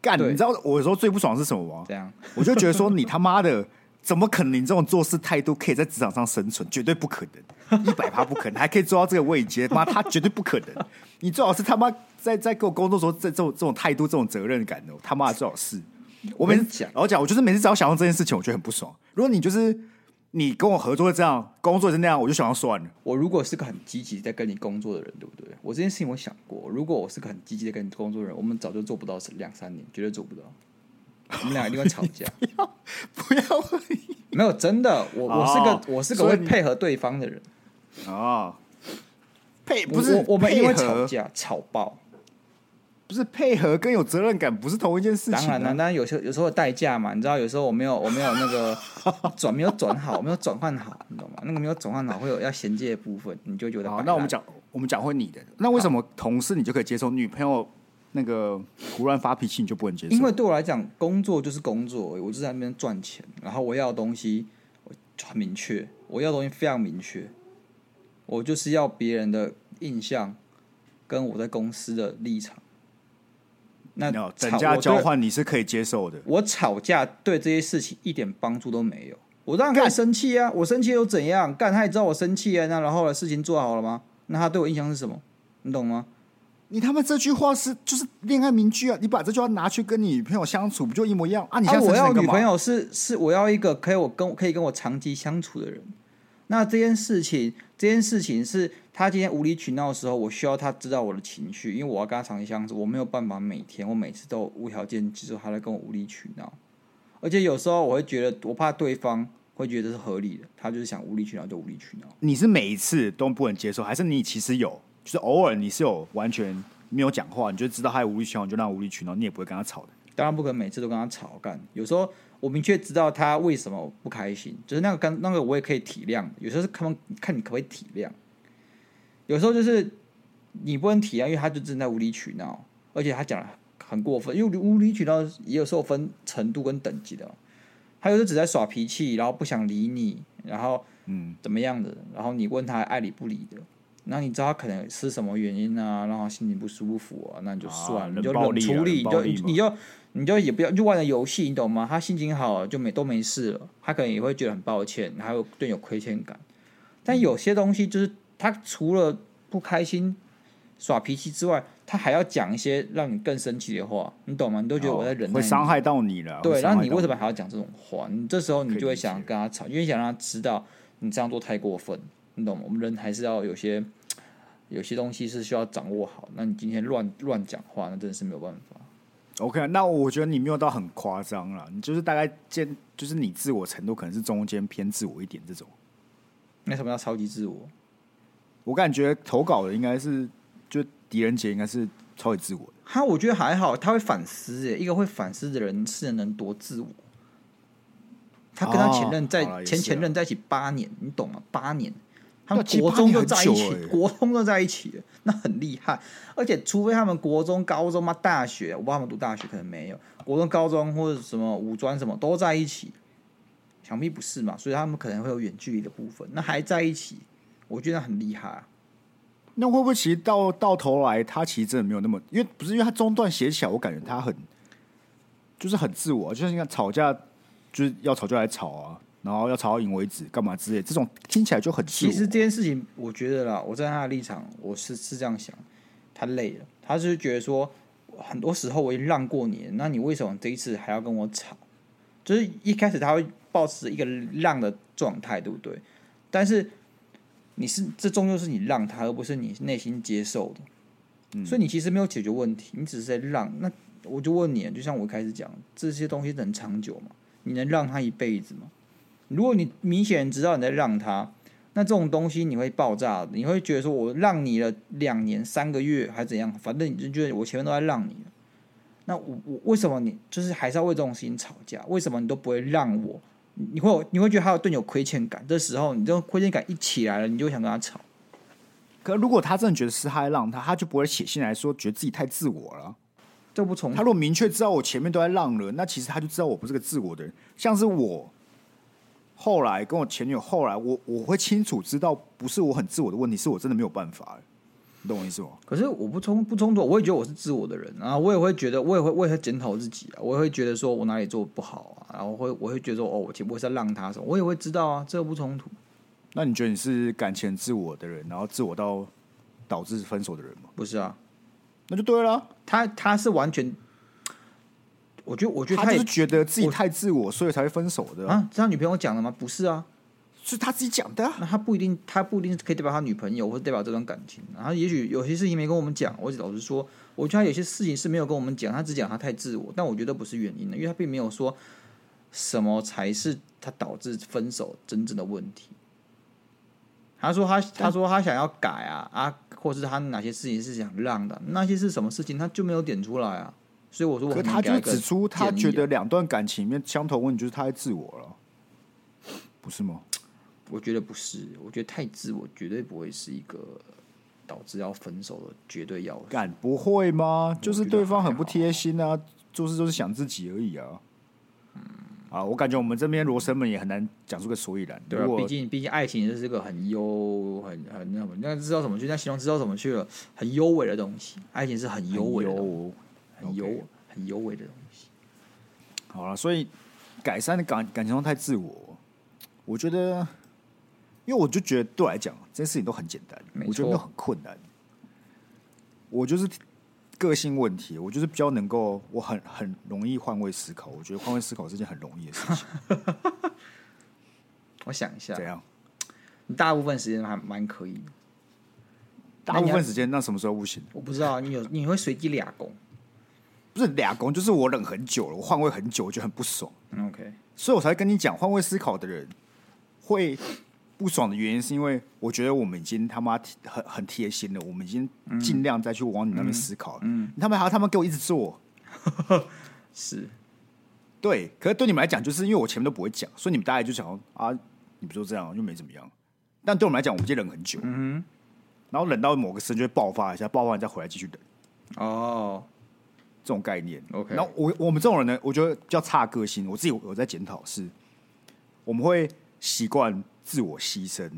干，你知道我有时候最不爽是什么吗？这样，我就觉得说你他妈的。怎么可能？你这种做事态度可以在职场上生存？绝对不可能，一百趴不可能，还可以做到这个位阶？妈，他绝对不可能！你最好是他妈在在跟我工作时候，这这种这种态度、这种责任感的，他妈的最好是。我每次讲，然后讲，我就是每次只要想到这件事情，我觉得很不爽。如果你就是你跟我合作这样，工作是那样，我就想要算了。我如果是个很积极在跟你工作的人，对不对？我这件事情我想过，如果我是个很积极在跟你工作的人，我们早就做不到两三年，绝对做不到。我们俩一定会吵架，[LAUGHS] 不要，不要，没有真的，我我是个、哦、我是个会配合对方的人哦，配不是我，我们因为吵架吵爆，不是配合跟有责任感不是同一件事情、啊。当然了，当然有时候有时候代价嘛，你知道，有时候我没有我没有那个转没有转好，没有转换好，你懂吗？那个没有转换好会有要衔接的部分，你就觉得好。那我们讲我们讲回你的，那为什么同事你就可以接受，女朋友？那个胡乱发脾气你就不能接受？因为对我来讲，工作就是工作，我就在那边赚钱，然后我要的东西我很明确，我要的东西非常明确，我就是要别人的印象跟我在公司的立场。那等价交换你是可以接受的。我吵架对这些事情一点帮助都没有，我当然可以生气啊！我生气又怎样？干他也知道我生气啊！那然后呢，事情做好了吗？那他对我印象是什么？你懂吗？你他妈这句话是就是恋爱名句啊！你把这句话拿去跟你女朋友相处，不就一模一样啊？你现在、啊、我要女朋友是是我要一个可以我跟可以跟我长期相处的人。那这件事情，这件事情是他今天无理取闹的时候，我需要他知道我的情绪，因为我要跟他长期相处，我没有办法每天我每次都无条件接受他来跟我无理取闹。而且有时候我会觉得，我怕对方会觉得是合理的，他就是想无理取闹就无理取闹。你是每一次都不能接受，还是你其实有？就是偶尔你是有完全没有讲话，你就知道他有无理取闹，你就让他无理取闹，你也不会跟他吵的。当然不可能每次都跟他吵干。有时候我明确知道他为什么不开心，就是那个跟那个我也可以体谅。有时候是看看你可不可以体谅，有时候就是你不能体谅，因为他就正在无理取闹，而且他讲的很过分。因为无理取闹也有时候分程度跟等级的，他有时候只在耍脾气，然后不想理你，然后嗯怎么样的，然后你问他爱理不理的。那你知道他可能是什么原因啊？让他心情不舒服啊？那你就算了，就冷处理，你就你就你就也不要就玩了游戏，你懂吗？他心情好了就没都没事了，他可能也会觉得很抱歉，还有对你有亏欠感。但有些东西就是他除了不开心、耍脾气之外，他还要讲一些让你更生气的话，你懂吗？你都觉得我在忍耐，会伤害到你了。对，然后你为什么还要讲这种话？你这时候你就会想跟他吵，因为想让他知道你这样做太过分。你懂吗？我们人还是要有些，有些东西是需要掌握好。那你今天乱乱讲话，那真的是没有办法。OK，那我觉得你没有到很夸张了，你就是大概见，就是你自我程度可能是中间偏自我一点这种。那什么叫超级自我？我感觉投稿的应该是，就狄仁杰应该是超级自我的。他我觉得还好，他会反思。哎，一个会反思的人是能多自我？他跟他前任在、哦、前前任在一起八年，你懂吗？八年。他们国中就在一起，国中就在一起了，那很厉害。而且，除非他们国中、高中嘛，大学，我不知道他们读大学可能没有，国中、高中或者什么五专什么都在一起，想必不是嘛？所以他们可能会有远距离的部分，那还在一起，我觉得很厉害啊。那会不会其实到到头来，他其实真的没有那么，因为不是因为他中段写起来，我感觉他很就是很自我，就像你看吵架就是要吵就来吵啊。然后要吵到赢为止，干嘛之类？这种听起来就很。其实这件事情，我觉得啦，我在他的立场，我是是这样想。他累了，他就是觉得说，很多时候我已经让过你了，那你为什么这一次还要跟我吵？就是一开始他会保持一个让的状态，对不对？但是你是这终究是你让他，而不是你内心接受的。嗯，所以你其实没有解决问题，你只是在让。那我就问你，就像我一开始讲，这些东西能长久吗？你能让他一辈子吗？如果你明显知道你在让他，那这种东西你会爆炸的，你会觉得说我让你了两年、三个月还怎样？反正你就觉得我前面都在让你了。那我我为什么你就是还是要为这种事情吵架？为什么你都不会让我？你会你会觉得他有对你有亏欠感？这时候你这种亏欠感一起来了，你就想跟他吵。可如果他真的觉得是他在让他，他就不会写信来说觉得自己太自我了。这不从他如果明确知道我前面都在让了，那其实他就知道我不是个自我的人。像是我后来跟我前女友后来，我我会清楚知道不是我很自我的问题，是我真的没有办法。你懂我意思吗？可是我不冲不冲突，我也觉得我是自我的人，然后我也会觉得，我也会我也会检讨自己啊，我也会觉得说我哪里做不好啊，然后我会我会觉得说哦，我我是在让他什么，我也会知道啊，这个不冲突。那你觉得你是感情自我的人，然后自我到导致分手的人吗？不是啊，那就对了。他他是完全，我觉得我觉得他，他就是觉得自己太自我，所以才会分手的啊。是他女朋友讲的吗？不是啊。是他自己讲的，啊，那他不一定，他不一定是可以代表他女朋友，或者代表这段感情。然后也许有些事情没跟我们讲，我老实说，我觉得他有些事情是没有跟我们讲，他只讲他太自我。但我觉得不是原因的，因为他并没有说什么才是他导致分手真正的问题。他说他他说他想要改啊啊，或是他哪些事情是想让的，那些是什么事情，他就没有点出来啊。所以我说我，可他就指出他觉得两段感情里面相同问题就是他太自我了，不是吗？我觉得不是，我觉得太自我绝对不会是一个导致要分手的绝对要素。干不会吗？就是对方很不贴心啊，做事就是想自己而已啊。嗯，啊，我感觉我们这边罗生门也很难讲出个所以然。对啊，毕竟毕竟爱情就是个很优很很那什么，那知道怎么去？那形容知道怎么去了？很优美的东西，爱情是很优美的，很尤、okay. 很优美的东西。好了，所以改善的感感情中太自我，我觉得。因为我就觉得对我来讲，这些事情都很简单，我觉得没有很困难。我就是个性问题，我就是比较能够，我很很容易换位思考。我觉得换位思考是件很容易的事情。[LAUGHS] 我想一下，怎样？你大部分时间还蛮可以的。大部分时间那什么时候不行？我不知道。你有你会随机俩攻？不是俩工，就是我忍很久了，我换位很久，我觉得很不爽。OK，所以我才跟你讲，换位思考的人会。不爽的原因是因为我觉得我们已经他妈很很贴心了，我们已经尽量再去往你那边思考了。嗯，他们还要他们给我一直做，[LAUGHS] 是，对。可是对你们来讲，就是因为我前面都不会讲，所以你们大概就想啊，你不就这样，又没怎么样。但对我们来讲，我们已经忍很久，嗯，然后忍到某个时间就会爆发一下，爆发完再回来继续忍。哦，这种概念。OK，然后我我们这种人呢，我觉得比较差个性。我自己有在检讨是，我们会习惯。自我牺牲，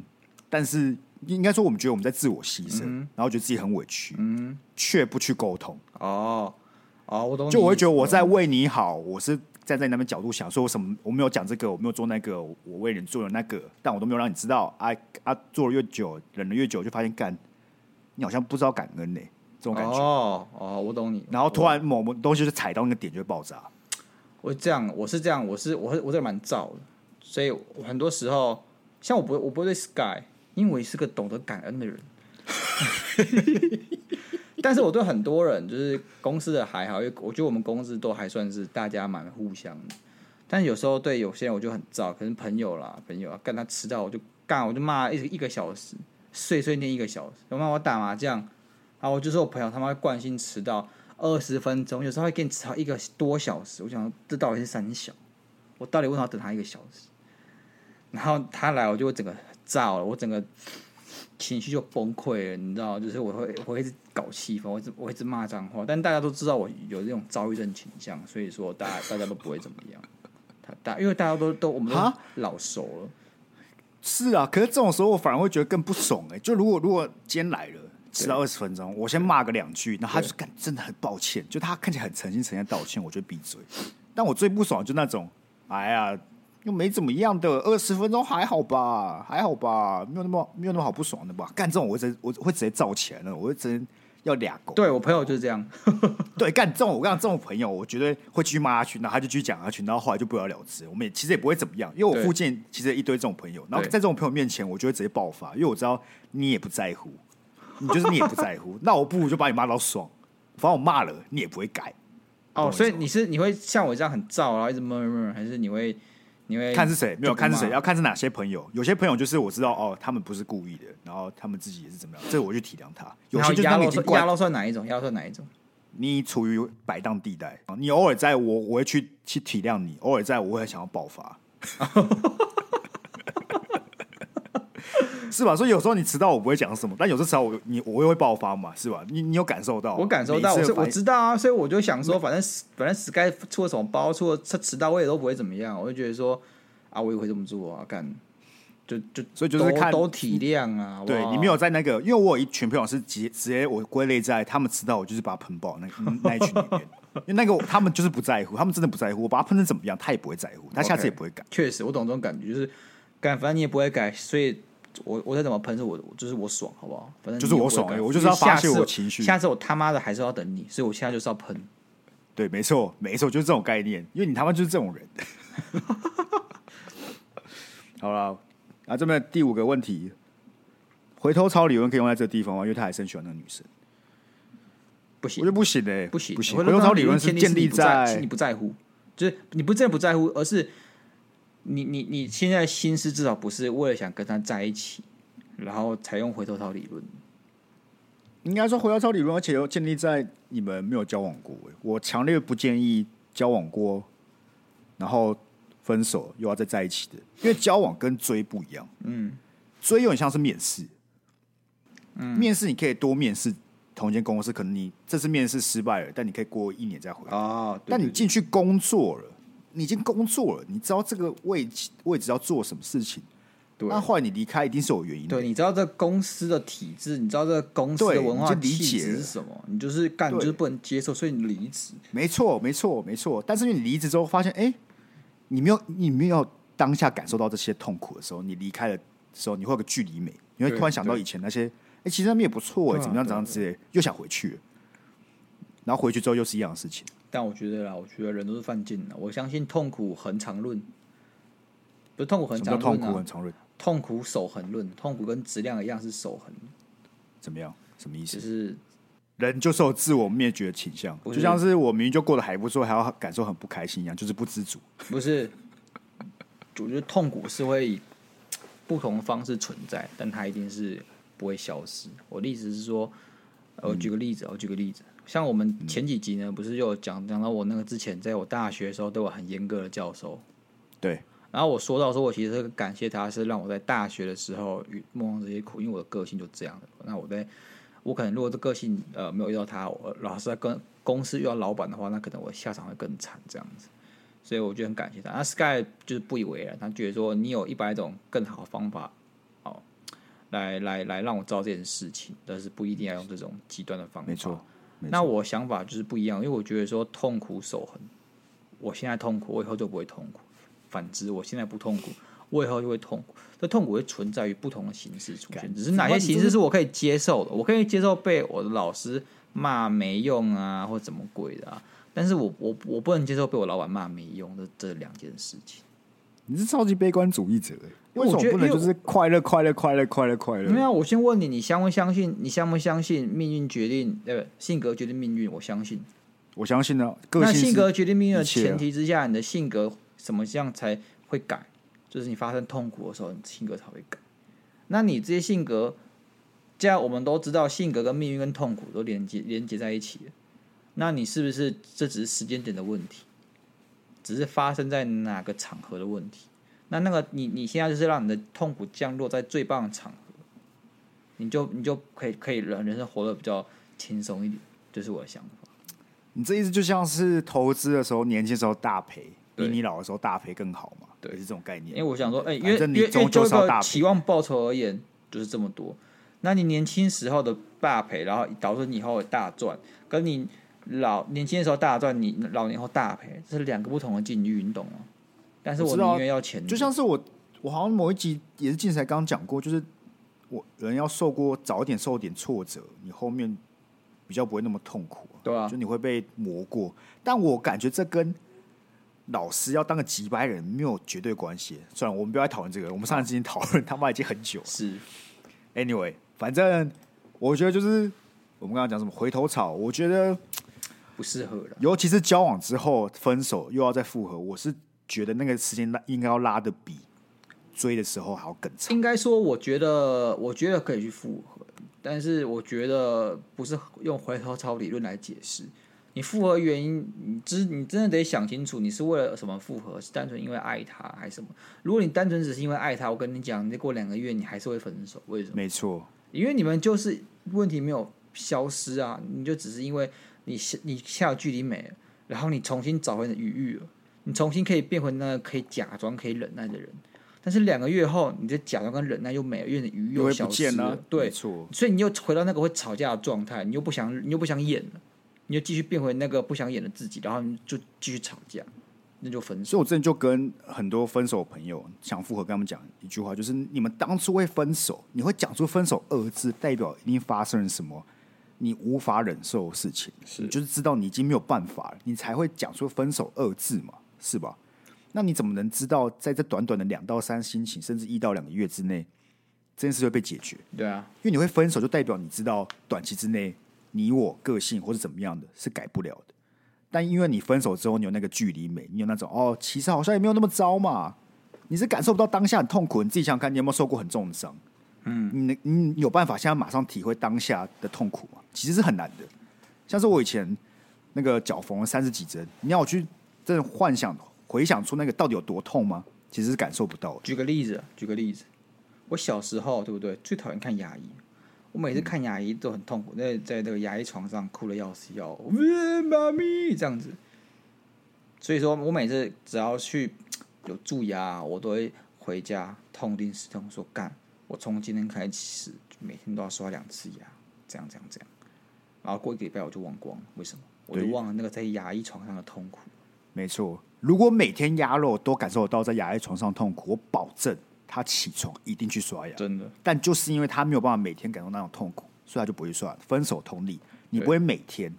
但是应该说，我们觉得我们在自我牺牲，嗯、然后觉得自己很委屈，嗯，却不去沟通。哦，哦，我懂。就我会觉得我在为你好，我是站在你那边角度想，说我什么我没有讲这个，我没有做那个，我为人做了那个，但我都没有让你知道。啊啊，做了越久，忍了越久，就发现干，你好像不知道感恩呢，这种感觉。哦哦，我懂你。然后突然某某东西就踩到那个点，就会爆炸。我这样，我是这样，我是我是我这蛮燥的，所以很多时候。像我不会，我不会对 Sky，因为我也是个懂得感恩的人。[LAUGHS] 但是我对很多人，就是公司的还好，因为我觉得我们公司都还算是大家蛮互相的。但有时候对有些人我就很燥，可能朋友啦，朋友啊，跟他迟到我就干，我就骂一一个小时，碎碎念一个小时。有骂我打麻将，然后我就说我朋友他妈惯性迟到二十分钟，有时候会给你迟到一个多小时。我想这到底是三小？我到底为什么要等他一个小时？然后他来，我就会整个炸了，我整个情绪就崩溃了，你知道，就是我会我会一直搞气氛，我一直我一直骂脏话，但大家都知道我有这种躁郁症倾向，所以说大家大家都不会怎么样。他大因为大家都都我们都老熟了。是啊，可是这种时候我反而会觉得更不爽哎、欸。就如果如果今天来了迟到二十分钟，我先骂个两句，然后他就干真的很抱歉，就他看起来很诚心诚意道歉，我就闭嘴。但我最不爽就那种，哎呀。又没怎么样的，二十分钟还好吧，还好吧，没有那么没有那么好不爽的吧？干这种我会直接我会直接燥起来了，我会直接要俩狗。对我朋友就是这样。[LAUGHS] 对，干这种我跟这种朋友，我绝对会继续骂下去，然后他就继续讲下去，然后后来就不了了之。我们也其实也不会怎么样，因为我附近其实一堆这种朋友，然后在这种朋友面前，我就会直接爆发，因为我知道你也不在乎，你就是你也不在乎，[LAUGHS] 那我不如就把你骂到爽，反正我骂了你也不会改。哦，所以你是你会像我这样很燥，然后一直 murmur，还是你会？你会看是谁？没有看是谁，要看是哪些朋友。有些朋友就是我知道哦，他们不是故意的，然后他们自己也是怎么样，这我就体谅他。有些就是他们已经压到算哪一种？压到算哪一种？你处于摆荡地带，你偶尔在我，我会去去体谅你；偶尔在我会想要爆发，[LAUGHS] [LAUGHS] 是吧？所以有时候你迟到，我不会讲什么，但有时候我你我也会爆发嘛，是吧？你你有感受到？我感受到，我是我知道啊，所以我就想说，反正反正 Sky 出了什么包，出了他迟到，我也都不会怎么样，我就觉得说啊，我也会这么做啊，干就就所以就是看都体谅啊。对你没有在那个，因为我有一群朋友是直接直接我归类在他们迟到，我就是把他喷爆那那一群里面，因为那个他们就是不在乎，他们真的不在乎，我把他喷成怎么样，他也不会在乎，他下次也不会改。确实，我懂这种感觉，就是改，反正你也不会改，所以。我我再怎么喷是我就是我爽，好不好？反正就是我爽，我就是要发泄我情绪。下次我他妈的还是要等你，所以我现在就是要喷。对，没错，没错，就是这种概念。因为你他妈就是这种人。[LAUGHS] 好了，啊，这边第五个问题，回头草理论可以用在这个地方吗？因为他还是很喜欢那个女生。不行，我觉得不行哎，不行，不行。回头草理论是建立在你不在乎，就是你不真的不在乎，而是。你你你现在心思至少不是为了想跟他在一起，然后才用回头草理论。应该说回头草理论，而且又建立在你们没有交往过。我强烈不建议交往过，然后分手又要再在一起的，因为交往跟追不一样。嗯，追有点像是面试。嗯，面试你可以多面试同一间公司，可能你这次面试失败了，但你可以过一年再回来。啊，对对对，但你进去工作了。你已经工作了，你知道这个位置位置要做什么事情。对，那后来你离开一定是有原因的。对，你知道这公司的体制，你知道这个公司的文化理解是什么？你就是干，你就是不能接受，所以你离职。没错，没错，没错。但是你离职之后发现，哎、欸，你没有，你没有当下感受到这些痛苦的时候，你离开的时候，你会有个距离美，你会突然想到以前那些，哎、欸，其实他们也不错，哎，怎么样，怎么样之类，又想回去了。然后回去之后又是一样的事情。但我觉得啦，我觉得人都是犯贱的。我相信痛苦恒常论，不是痛苦恒常论、啊、痛苦恒长论，痛苦守恒论，痛苦跟质量一样是守恒。怎么样？什么意思？就是人就是有自我灭绝的倾向，就像是我明明就过得还不错，还要感受很不开心一样，就是不知足。不是，我觉得痛苦是会以不同的方式存在，但它一定是不会消失。我的意思是说，我举个例子，嗯、我举个例子。像我们前几集呢，不是又讲讲到我那个之前在我大学的时候对我很严格的教授，对。然后我说到说，我其实很感谢他，是让我在大学的时候遇上这些苦，因为我的个性就这样的。那我在，我可能如果这个性呃没有遇到他，我老是在跟公司遇到老板的话，那可能我下场会更惨这样子。所以我就很感谢他。那 Sky 就是不以为然，他觉得说你有一百种更好的方法，哦，来来来让我知道这件事情，但是不一定要用这种极端的方法。没错。那我想法就是不一样，因为我觉得说痛苦守恒，我现在痛苦，我以后就不会痛苦；反之，我现在不痛苦，我以后就会痛苦。这痛苦会存在于不同的形式出现，只是哪些形式是我可以接受的。我可以接受被我的老师骂没用啊，或怎么鬼的啊，但是我我我不能接受被我老板骂没用的这两件事情。你是超级悲观主义者，为什么不能就是快乐快乐快乐快乐快乐？没有，我先问你，你相不相信？你相不相信命运决定？呃，性格决定命运？我相信，我相信呢。那性格决定命运的前提之下，你的性格什么样才会改？就是你发生痛苦的时候，你性格才会改。那你这些性格，既然我们都知道性格跟命运跟痛苦都连接连接在一起，那你是不是这只是时间点的问题？只是发生在哪个场合的问题，那那个你你现在就是让你的痛苦降落在最棒的场合，你就你就可以可以让人生活得比较轻松一点，这、就是我的想法。你这意思就像是投资的时候，年轻时候大赔，比你老的时候大赔更好嘛？对，是这种概念。因为我想说，哎、欸，因为因为就一个期望报酬而言，就是这么多。那你年轻时候的大赔，然后导致你以后的大赚，跟你。老年轻的时候大赚，你老年后大赔，这是两个不同的境遇，你懂吗？但是我宁愿要钱，就像是我，我好像某一集也是进才刚刚讲过，就是我人要受过早一点受点挫折，你后面比较不会那么痛苦，对啊，就你会被磨过。但我感觉这跟老师要当个几百人没有绝对关系。算了，我们不要再讨论这个。我们上次已经讨论他妈已经很久了。是，anyway，反正我觉得就是我们刚刚讲什么回头草，我觉得不适合了。尤其是交往之后分手又要再复合，我是觉得那个时间拉应该要拉的比追的时候还要更长。应该说，我觉得我觉得可以去复合，但是我觉得不是用回头草理论来解释。你复合原因，你真你真的得想清楚，你是为了什么复合？是单纯因为爱他，还是什么？如果你单纯只是因为爱他，我跟你讲，你再过两个月你还是会分手。为什么？没错，因为你们就是问题没有消失啊，你就只是因为你下你下距离美了，然后你重新找回你的余欲了，你重新可以变回那个可以假装可以忍耐的人。但是两个月后，你的假装跟忍耐又没了，因为你的余裕又消失了。了对，所以你又回到那个会吵架的状态，你又不想，你又不想演了。你就继续变回那个不想演的自己，然后你就继续吵架，那就分手。所以我之前就跟很多分手朋友想复合，跟他们讲一句话，就是你们当初会分手，你会讲出分手二字，代表一定发生了什么你无法忍受的事情，是就是知道你已经没有办法了，你才会讲出分手二字嘛，是吧？那你怎么能知道在这短短的两到三星期，甚至一到两个月之内，这件事会被解决？对啊，因为你会分手，就代表你知道短期之内。你我个性或是怎么样的，是改不了的。但因为你分手之后，你有那个距离美，你有那种哦，其实好像也没有那么糟嘛。你是感受不到当下很痛苦，你自己想想看，你有没有受过很重的伤？嗯，你你有办法现在马上体会当下的痛苦吗？其实是很难的。像是我以前那个脚缝了三十几针，你要我去真的幻想回想出那个到底有多痛吗？其实是感受不到的。举个例子，举个例子，我小时候对不对？最讨厌看牙医。我每次看牙医都很痛苦，在在那个牙医床上哭的要死要活，妈咪这样子。所以说我每次只要去有蛀牙，我都会回家痛定思痛，说干，我从今天开始每天都要刷两次牙，这样这样这样。然后过一个礼拜我就忘光，为什么？我就忘了那个在牙医床上的痛苦。没错，如果每天鸭肉都感受到在牙医床上痛苦，我保证。他起床一定去刷牙，真的。但就是因为他没有办法每天感受那种痛苦，所以他就不会刷。分手同理，你不会每天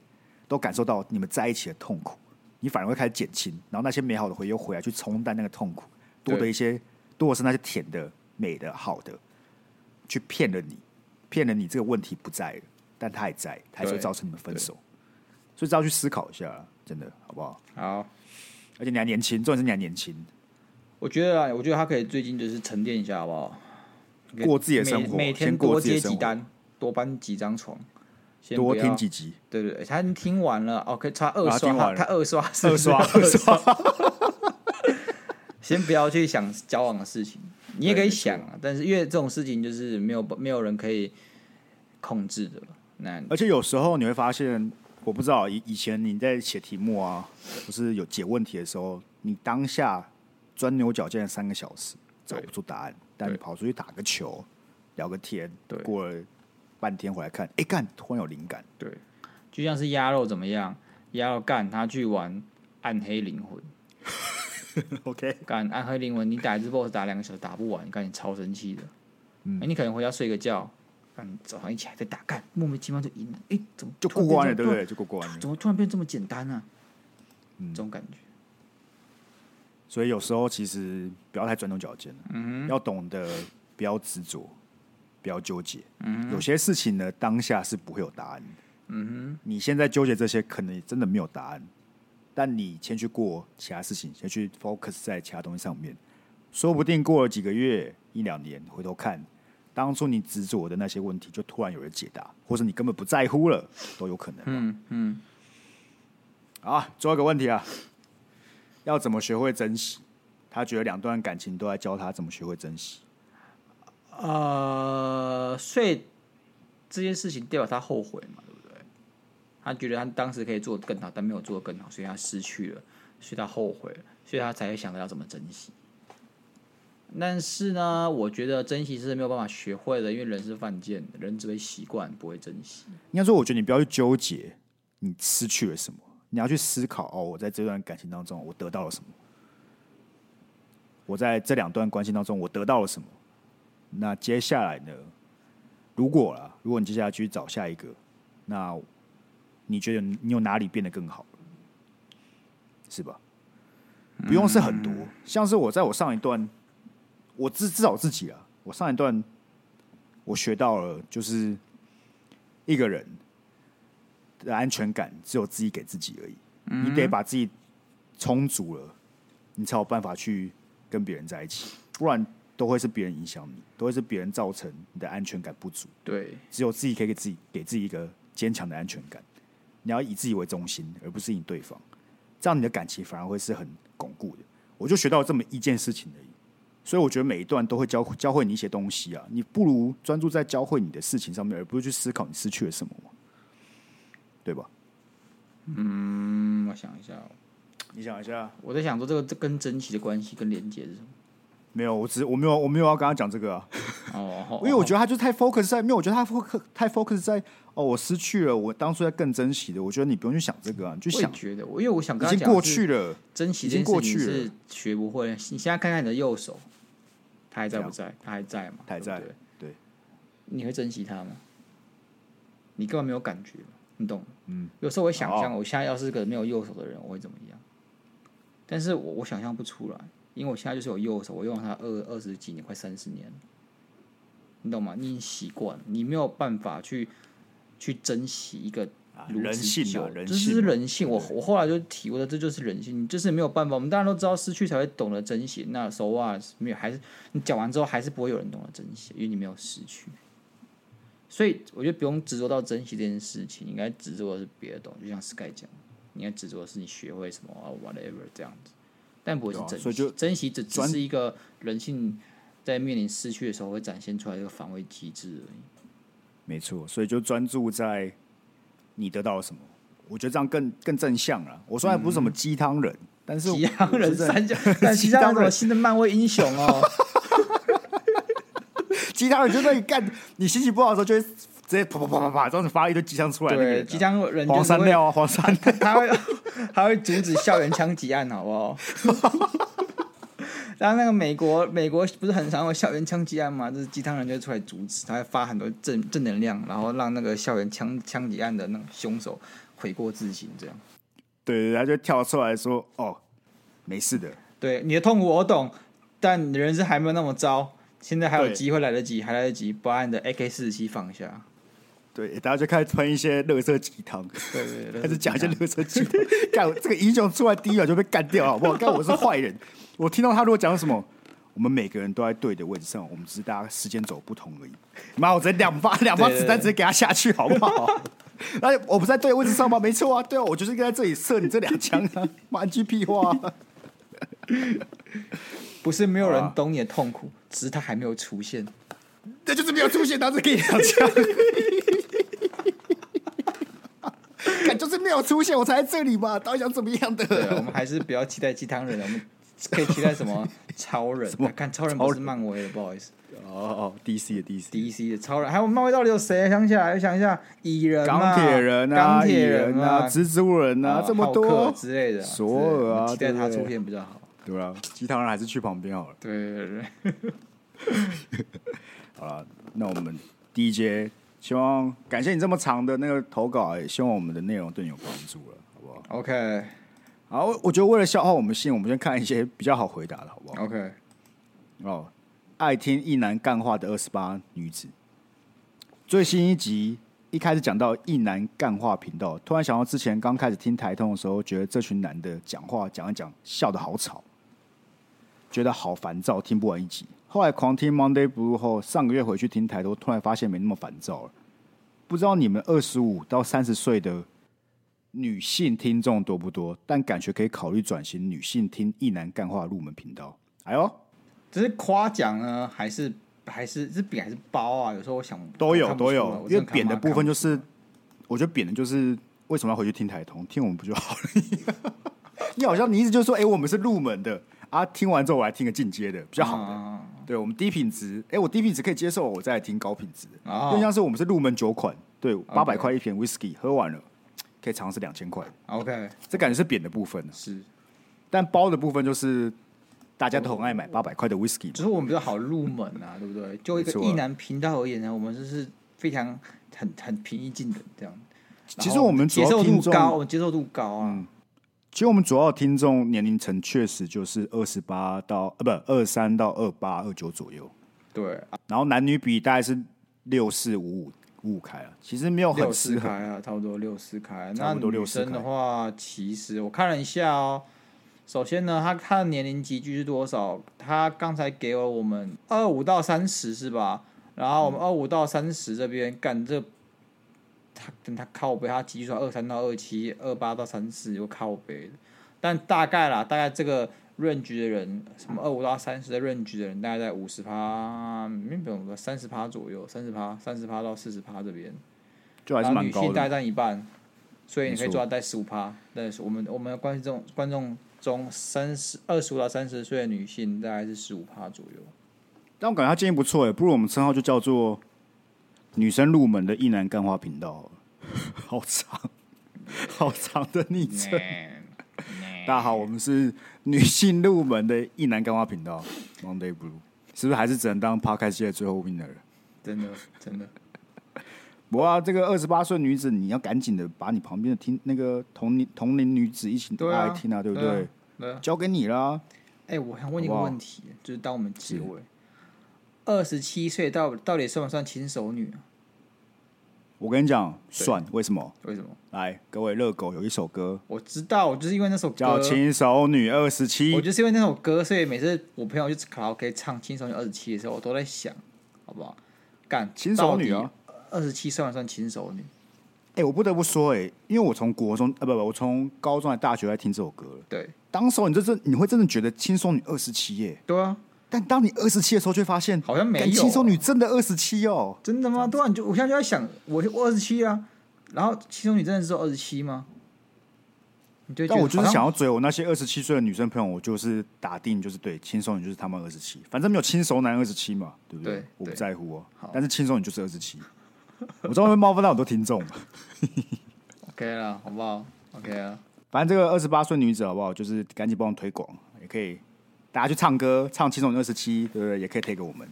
都感受到你们在一起的痛苦，你反而会开始减轻，然后那些美好的回忆又回来去冲淡那个痛苦，多的一些多的是那些甜的、美的、好的，去骗了你，骗了你这个问题不在了，但他还在，他还是会造成你们分手。所以，只要去思考一下，真的好不好？好。而且你还年轻，重点是你还年轻。我觉得啊，我觉得他可以最近就是沉淀一下，好不好？过自己的生活，每，每天多接几单，多搬几张床，多听几集。对对对，他听完了，OK，他二刷，啊、他二刷，[LAUGHS] 二刷，二刷。[LAUGHS] [LAUGHS] 先不要去想交往的事情，你也可以想啊，但是因为这种事情就是没有没有人可以控制的。那而且有时候你会发现，我不知道以以前你在写题目啊，不是有解问题的时候，你当下。钻牛角尖了三个小时，找不出答案。但你跑出去打个球，聊个天，对，过了半天回来看，哎、欸，干，突然有灵感。对，就像是鸭肉怎么样？鸭肉干他去玩暗黑灵魂。[LAUGHS] OK，干暗黑灵魂，你打一只 BOSS 打两个小时打不完，干你超生气的。嗯，欸、你可能回家睡个觉，干早上一起还在打，干莫名其妙就赢了。哎、欸，怎么就过关了？对不对？就过关了。怎么突然变这么简单呢、啊？嗯，这种感觉。所以有时候其实不要太钻牛角尖，嗯，要懂得不要执着，不要纠结。嗯，有些事情呢，当下是不会有答案的。嗯哼，你现在纠结这些，可能真的没有答案。但你先去过其他事情，先去 focus 在其他东西上面，说不定过了几个月、一两年，回头看当初你执着的那些问题，就突然有人解答，或者你根本不在乎了，都有可能。嗯嗯。好，最后一个问题啊。要怎么学会珍惜？他觉得两段感情都在教他怎么学会珍惜。呃，所以这件事情代表他后悔嘛，对不对？他觉得他当时可以做得更好，但没有做得更好，所以他失去了，所以他后悔了，所以他才会想到要怎么珍惜。但是呢，我觉得珍惜是没有办法学会的，因为人是犯贱的，人只会习惯，不会珍惜。应该说，我觉得你不要去纠结你失去了什么。你要去思考哦，我在这段感情当中，我得到了什么？我在这两段关系当中，我得到了什么？那接下来呢？如果啦，如果你接下来继续找下一个，那你觉得你有哪里变得更好，是吧？不用是很多，嗯、像是我在我上一段，我至至少自己啊，我上一段我学到了，就是一个人的安全感只有自己给自己而已，嗯、你得把自己充足了，你才有办法去跟别人在一起，不然都会是别人影响你，都会是别人造成你的安全感不足。对，只有自己可以给自己给自己一个坚强的安全感，你要以自己为中心，而不是以对方，这样你的感情反而会是很。巩固的，我就学到这么一件事情而已，所以我觉得每一段都会教教会你一些东西啊。你不如专注在教会你的事情上面，而不是去思考你失去了什么，对吧？嗯，我想一下，你想一下，我在想说这个这跟珍惜的关系跟连接是什么？没有，我只我没有我没有要跟他讲这个啊。[LAUGHS] 哦，因为我觉得他就太 focus 在，没有，我觉得他 focus 太 focus 在哦，我失去了我当初在更珍惜的。我觉得你不用去想这个啊，你就想觉得我，因为我想已经过去了，珍惜已经过去了，是学不会。你现在看看你的右手，他还在不在？他还在吗？他还在。对，你会珍惜他吗？你根本没有感觉，你懂？嗯。有时候我会想象，我现在要是个没有右手的人，我会怎么样？但是我我想象不出来。因为我现在就是有右手，我用了它二二十几年，快三十年，你懂吗？你已经习惯，你没有办法去去珍惜一个人性啊，人性，这是人性。我我后来就体会了，这就是人性，你就是没有办法。我们大家都知道，失去才会懂得珍惜。那手啊没有，还是你讲完之后，还是不会有人懂得珍惜，因为你没有失去。所以我觉得不用执着到珍惜这件事情，应该执着的是别的东西。就像 Sky 讲，应该执着的是你学会什么啊，whatever 这样子。但不会是珍惜，所以就珍惜只只是一个人性在面临失去的时候会展现出来一个防卫机制而已。没错，所以就专注在你得到了什么，我觉得这样更更正向了。我虽然不是什么鸡汤人，嗯、但是鸡汤人三角，但鸡汤人新的漫威英雄哦。[LAUGHS] 鸡汤人就在你干，你心情不好的时候就会。直接啪啪啪啪啪，这样子发一堆机枪出来。对，机枪人黄山料啊，黄山，[LAUGHS] 他会他会阻止校园枪击案，好不好？[LAUGHS] 然后那个美国美国不是很常有校园枪击案吗？就是鸡汤人就出来阻止，他会发很多正正能量，然后让那个校园枪枪击案的那个凶手悔过自新，这样。对，他就跳出来说：“哦，没事的。”对，你的痛苦我懂，但你的人生还没有那么糟，现在还有机会来得及，还来得及，把你的 AK 四十七放下。对，大家就开始喷一些乐色鸡汤，对对对，开始讲一些乐色鸡汤。[LAUGHS] 干这个英雄出来第一秒就被干掉了，好不好？干我是坏人。我听到他如果讲什么，我们每个人都在对的位置上，我们只是大家时间走不同而已。妈，我直接两发两发子弹直接给他下去，好不好？[LAUGHS] 哎，我不在对的位置上吗？没错啊，对啊，我就是在这里射你这两枪啊！妈，句屁话，[LAUGHS] 不是没有人懂你的痛苦，只是他还没有出现。这就是没有出现，当时给你两枪。就是没有出现，我才在这里嘛。到底想怎么样的？对，我们还是不要期待鸡汤人，我们可以期待什么？超人？我？看超人不是漫威的，不好意思。哦哦，DC 的 DC，DC 的超人。还有漫威到底有谁？想起来，想一下，蚁人、钢铁人啊，钢铁人啊，蜘蛛人啊，这么多之类的。索尔啊，期待他出现比较好。对啊，鸡汤人还是去旁边好了。对对对。[LAUGHS] 好了，那我们第一节。希望感谢你这么长的那个投稿，也希望我们的内容对你有帮助了，好不好？OK，好，我觉得为了消耗我们心，我们先看一些比较好回答的，好不好？OK，哦，爱听一男干话的二十八女子，最新一集一开始讲到一男干话频道，突然想到之前刚开始听台通的时候，觉得这群男的讲话讲一讲，笑的好吵，觉得好烦躁，听不完一集。后来狂听 Monday Blue 后，上个月回去听台头，突然发现没那么烦躁了。不知道你们二十五到三十岁的女性听众多不多？但感觉可以考虑转型女性听一男干话入门频道。哎呦，这是夸奖呢，还是还是是贬还是褒啊？有时候我想都有都有，因为贬的部分就是，我觉得贬的就是为什么要回去听台通？听我们不就好了？[LAUGHS] 你好像你意思就是说，哎、欸，我们是入门的啊，听完之后我来听个进阶的，比较好的。啊对我们低品质，哎，我低品质可以接受，我再来听高品质的。就、oh. 像是我们是入门酒款，对，八百块一瓶 whisky，喝完了可以尝试两千块。OK，这感觉是扁的部分是，但包的部分就是大家都很爱买八百块的 whisky，就是我们比较好入门啊，对不对？就一个意男频道而言呢，我们就是非常很很平易近人这样。其实我们主接受度高，我们接受度高啊。嗯其实我们主要听众年龄层确实就是二十八到呃不二三到二八二九左右，对，啊然后男女比大概是六四五五五五开啊，其实没有很六四开。啊，差不多六四开。差不多六四开那女生的话，其实我看了一下哦。首先呢，他他的年龄级距是多少？他刚才给了我们二五到三十是吧？然后我们二五到三十这边干这，他等他靠背，他级数二三到二七，二八到三四又靠背的。但大概啦，大概这个 range 的人，什么二五到三十的 range 的人，大概在五十趴，没有三十趴左右，三十趴，三十趴到四十趴这边。就还是然后女蛮高性大概的。占一半，所以你可以没错抓在十五趴。但是我们我们的观众观众中三十二十五到三十岁的女性大概是十五趴左右。但我感觉他建议不错诶，不如我们称号就叫做“女生入门的一男干花频道”好长，好长的昵称。[LAUGHS] 大家好，我们是女性入门的一男干花频道 Monday Blue，是不是还是只能当 Podcast 界最后面的人？真的真的，不过、啊、这个二十八岁女子，你要赶紧的把你旁边的听那个同龄同龄女子一起对啊来听啊，对不对？对啊对啊。交给你啦。哎、我想问一个问题，就是当我们结尾，二十七岁到到底算不算轻熟女啊？我跟你讲，算为什么？为什么？来，各位热狗有一首歌我知道，我就是因为那首叫歌，《轻熟女二十七我》，就是因为那首歌，所以每次我朋友去卡拉 OK 唱《轻熟女二十七》的时候，我都在想，好不好？干轻熟女啊，二十七算不算轻熟女？哎、我不得不说、哎，因为我从国中啊，不不，我从高中来大学在听这首歌了。对当时候你就是你会真的觉得轻熟女二十七耶，对啊，但当你二十七的时候，却发现好像没有干轻熟女真的二十七哦。真的吗？对啊，你就我现在就在想，我就二十七啊，然后轻熟女真的是二十七吗？但我就是想要追我那些二十七岁的女生朋友，我就是打定就是对轻松女就是他们二十七，反正没有轻熟男二十七嘛，对不对？对我不在乎哦好，但是轻松女就是二十七，我知道会冒犯到很多听众。[LAUGHS] OK 了，好不好？OK 啊，反正这个二十八岁女子好不好？就是赶紧帮我推广，也可以大家去唱歌，唱轻熟女二十七，对不对？也可以推给我们。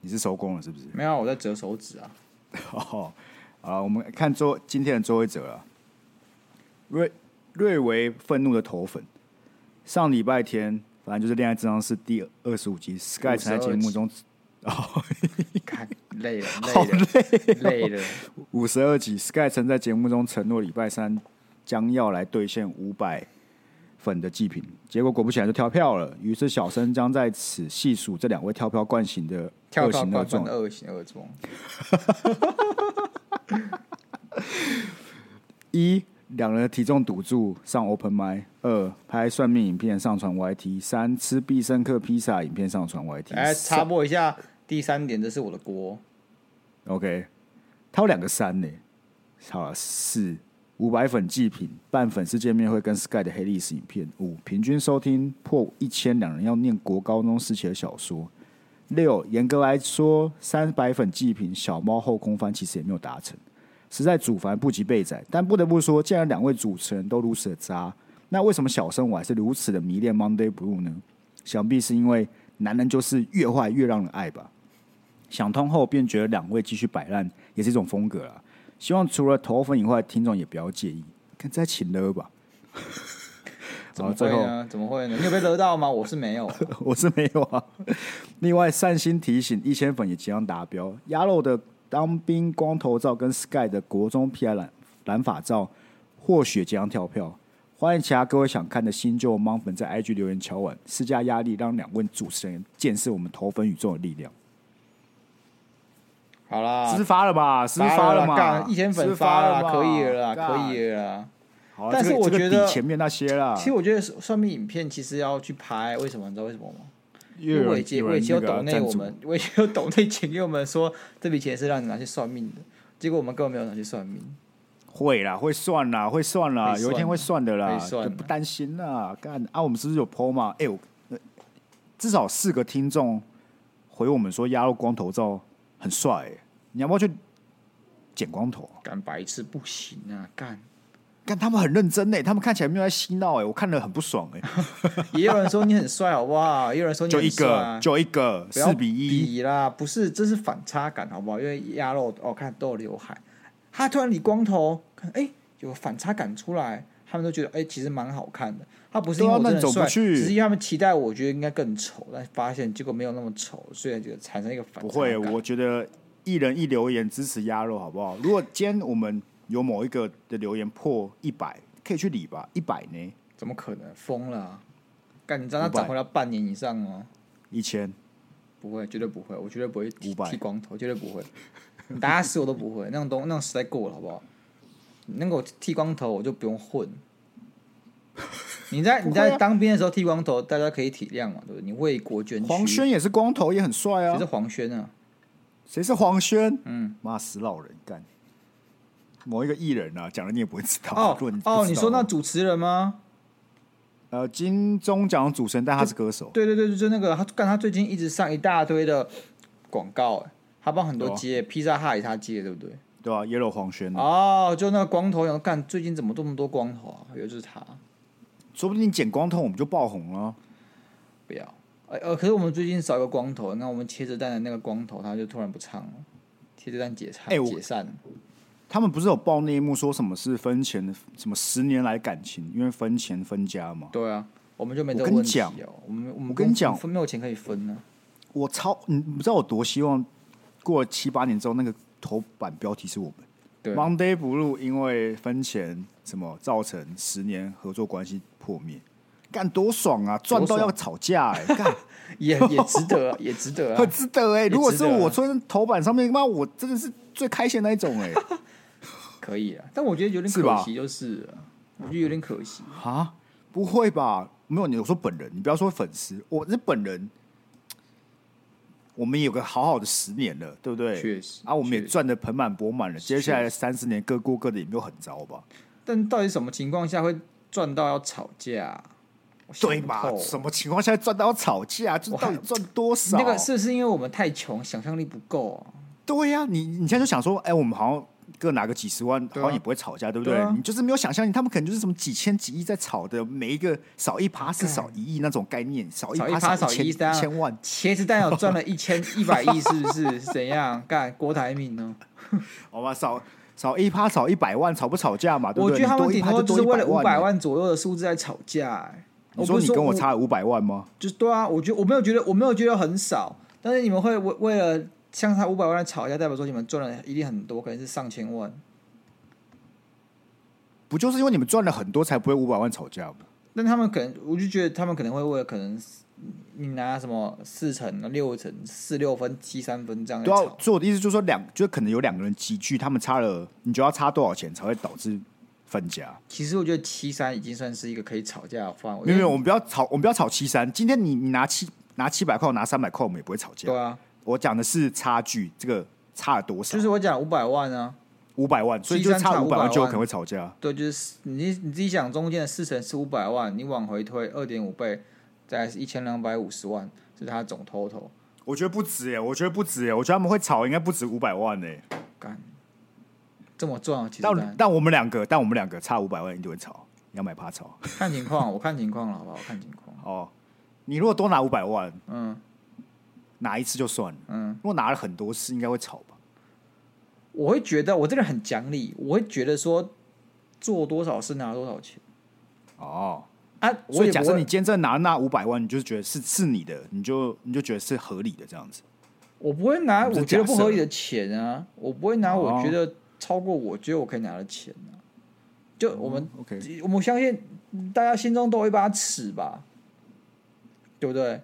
你是收工了是不是？没有，我在折手指啊。[LAUGHS] 哦，好，我们看最今天的最后一则了。瑞瑞维愤怒的头粉，上礼拜天，反正就是《恋爱智商是》第二十五集，Sky 曾在节目中，[LAUGHS] 哦，看累了，好累了，累了。五十二集，Sky 曾在节目中承诺礼拜三将要来兑现五百粉的祭品，结果果不其然就跳票了。于是小生将在此细数这两位跳票惯行的跳恶行恶状跳惯犯的。恶行恶状。一两人的体重赌注上 Open m i 二拍算命影片上传 YT，三吃必胜客披萨影片上传 YT。来插播一下，第三点，这是我的锅。OK，他有两个三呢。好了，四五百粉祭品办粉丝见面会跟 Sky 的黑历史影片。五平均收听破一千，两人要念国高中时期的小说。六严格来说，三百粉祭品小猫后空翻其实也没有达成。实在主凡不及备载，但不得不说，既然两位主持人都如此的渣，那为什么小生我还是如此的迷恋 Monday Blue 呢？想必是因为男人就是越坏越让人爱吧。想通后，便觉得两位继续摆烂也是一种风格啦。希望除了头粉以外，听众也不要介意，看再请了吧。[LAUGHS] 怎么会呢？怎么会呢？你有被勒到吗？我是没有啊。[LAUGHS] 我是没有啊。另外，善心提醒，一千粉也即将达标。鸭肉的当兵光头照跟 Sky 的国中 P I 染染发照，或许即将跳票。欢迎其他各位想看的新旧盲粉在 IG 留言敲碗，施加压力，让两位主持人见识我们头粉宇宙的力量。好啦，是不是发了吧？是不是发了了嘛？一千粉发了，嘛可以了啦，可以了啦。好啊，但是我觉得前面那些啦，其实我觉得算命影片其实要去拍，为什么？你知道为什么吗？因为伟杰，伟杰有有人那我们，伟杰有抖内钱给我们说，这笔钱是让你拿去算命的，结果我们根本没有拿去算命。会啦，会算啦，会算啦，有一天会算的啦，会算就不担心啦。干啊，我们是不是有 PO 嘛？哎、我呃至少四个听众回我们说鸭肉光头照很帅、欸，你要不要去剪光头？干白痴不行啊！干但他们很认真呢，他们看起来没有在嬉闹哎，我看了很不爽哎。[LAUGHS] 也有人说你很帅，好不好？也有人说你就一个，就一个，四比一比啦，不是，这是反差感，好不好？因为鸭肉哦，看都有刘海，他突然理光头，看哎，有反差感出来，他们都觉得哎，其实蛮好看的。他不是因为我真的帅，只是因为他们期待我觉得应该更丑，但发现结果没有那么丑，所以就产生一个反差。不会，我觉得一人一留言支持鸭肉，好不好？如果今天我们。有某一个的留言破一百，可以去理吧？一百呢？怎么可能？疯了、啊！干，你知道他涨回来半年以上哦？一千？不会，绝对不会，我绝对不会剃剃光头，绝对不会。你打死我都不会，那种东那种时代过了，好不好？你能够剃光头，我就不用混。[LAUGHS] 你在你在当兵的时候剃光头，大家可以体谅嘛，对不对？你为国捐躯。黄轩也是光头，也很帅啊。谁是黄轩啊？谁是黄轩？嗯，妈死老人干。某一个艺人啊，讲了你也不会知道。哦你哦，你说那主持人吗？呃，金钟奖主持人，但他是歌手。对对对，就那个他，干他最近一直上一大堆的广告，哎，他帮很多接，披萨哈也他接，对不对？对啊，Yellow 黄轩。哦，就那个光头，然后干最近怎么这么多光头啊？以为就是他，说不定你剪光头我们就爆红了。不要，呃，可是我们最近少一个光头，那我们茄子蛋的那个光头他就突然不唱了，茄子蛋解散，哎，解散。他们不是有爆内幕，说什么是分钱，什么十年来感情，因为分钱分家嘛？对啊，我们就没这个问题哦。我们我们跟你讲，分没有钱可以分呢。我超，你不知道我多希望过了七八年之后，那个头版标题是我们对 Monday Blue，因为分钱什么造成十年合作关系破灭，干多爽啊！赚到要吵架哎、欸，[LAUGHS] 干也也值得，也值得，[LAUGHS] 很值得哎、欸。如果是我穿头版上面，妈，我真的是最开心的那一种哎、欸。[LAUGHS] 可以啊，但我觉得有点可惜，就是，是我觉得有点可惜啊，不会吧？没有，你我说本人，你不要说粉丝，我是本人，我们有个好好的十年了，对不对？确实啊，我们也赚的盆满钵满了，接下来的三十年各过各的，也没有很糟吧？但到底什么情况下会赚到要吵架？对吧？什么情况下赚到要吵架？就到底赚多少？那个是不是因为我们太穷，想象力不够啊？对呀、啊，你你现在就想说，哎，我们好像。各拿个几十万，好像也不会吵架，对不对？你就是没有想象力，他们可能就是什么几千几亿在吵的，每一个少一趴是少一亿那种概念，少一趴少一千万。茄子蛋有赚了一千一百亿，是不是？是 [LAUGHS] 怎样干？郭台铭呢？好吧，少少一趴少一百万，吵不吵架嘛？我觉得他们顶多就是为了五百万左右的数字在吵架。你说你跟我差五百万吗？就是对啊，我觉得我没有觉得我没有觉得很少，但是你们会为为了。相差五百万吵架，代表说你们赚了一定很多，可能是上千万。不就是因为你们赚了很多，才不会五百万吵架吗？但他们可能，我就觉得他们可能会为了可能你拿什么四成、六成、四六分、七三分这样。对啊，所以我的意思就是说，两就可能有两个人集聚，他们差了，你觉得要差多少钱才会导致分家？其实我觉得七三已经算是一个可以吵架的范围。没有没有，我们不要吵，我们不要吵七三。今天你你拿七拿七百块，我拿三百块，我们也不会吵架。对啊。我讲的是差距，这个差了多少？就是我讲五百万啊，五百万，所以就差五百万就有可能会吵架。对，就是你你自己想，中间的四成是五百万，你往回推二点五倍，再来是一千两百五十万，是他总 total。我觉得不止耶，我觉得不止耶，我觉得他们会炒，应该不止五百万呢。干，这么赚，其实但但我们两个，但我们两个差五百万一定会炒，你要买趴炒。看情况，我看情况了，好不好？我看情况。哦，你如果多拿五百万，嗯。拿一次就算了，嗯，如果拿了很多次，应该会炒吧？我会觉得我这个人很讲理，我会觉得说做多少是拿多少钱。哦，啊，所以假设你今天真的拿那五百万，你就是觉得是是你的，你就你就觉得是合理的这样子。我不会拿我觉得不合理的钱啊，我不会拿我觉得超过我觉得我可以拿的钱啊。就我们、哦、OK，我们相信大家心中都有一把尺吧，对不对？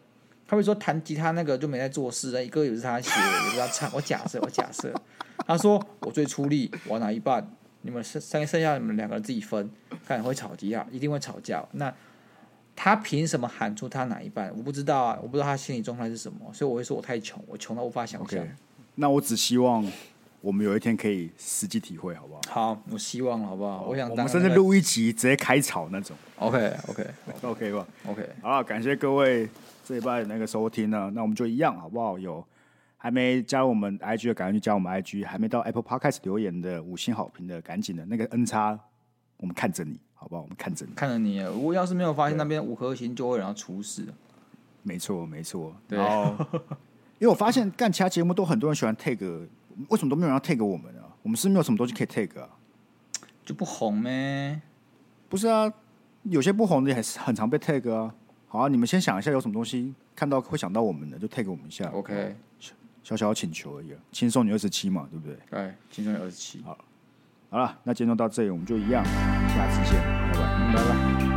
他会说弹吉他那个就没在做事，那歌也是他写的，也是他唱。我假设，我假设，他说我最出力，我拿一半，你们剩剩剩下你们两个人自己分，看会吵架，一定会吵架。那他凭什么喊出他哪一半？我不知道啊，我不知道他心理状态是什么，所以我会说我太穷，我穷到无法想象。Okay. 那我只希望我们有一天可以实际体会，好不好？好，我希望好不好？我想我们甚至录一集直接开吵那种。OK，OK，OK 吧？OK，好了，感谢各位。这一拜那个收听呢，那我们就一样好不好？有还没加入我们 IG 的，赶紧去加我们 IG；还没到 Apple Podcast 留言的五星好评的，赶紧的那个 N 叉我们看着你，好不好？我们看着你，看着你。如果要是没有发现那边五颗星，就会然后出事。没错，没错。对，因为我发现干其他节目都很多人喜欢 tag，为什么都没有人要 tag 我们啊？我们是没有什么东西可以 tag 啊？就不红呗？不是啊，有些不红的也是很常被 tag 啊。好啊，你们先想一下有什么东西看到会想到我们的，就 tag 我们一下。OK，小小请求而已，轻松你二十七嘛，对不对？对，轻松你二十七。好，好了，那今天就到这里，我们就一样，下次见，拜拜，拜拜。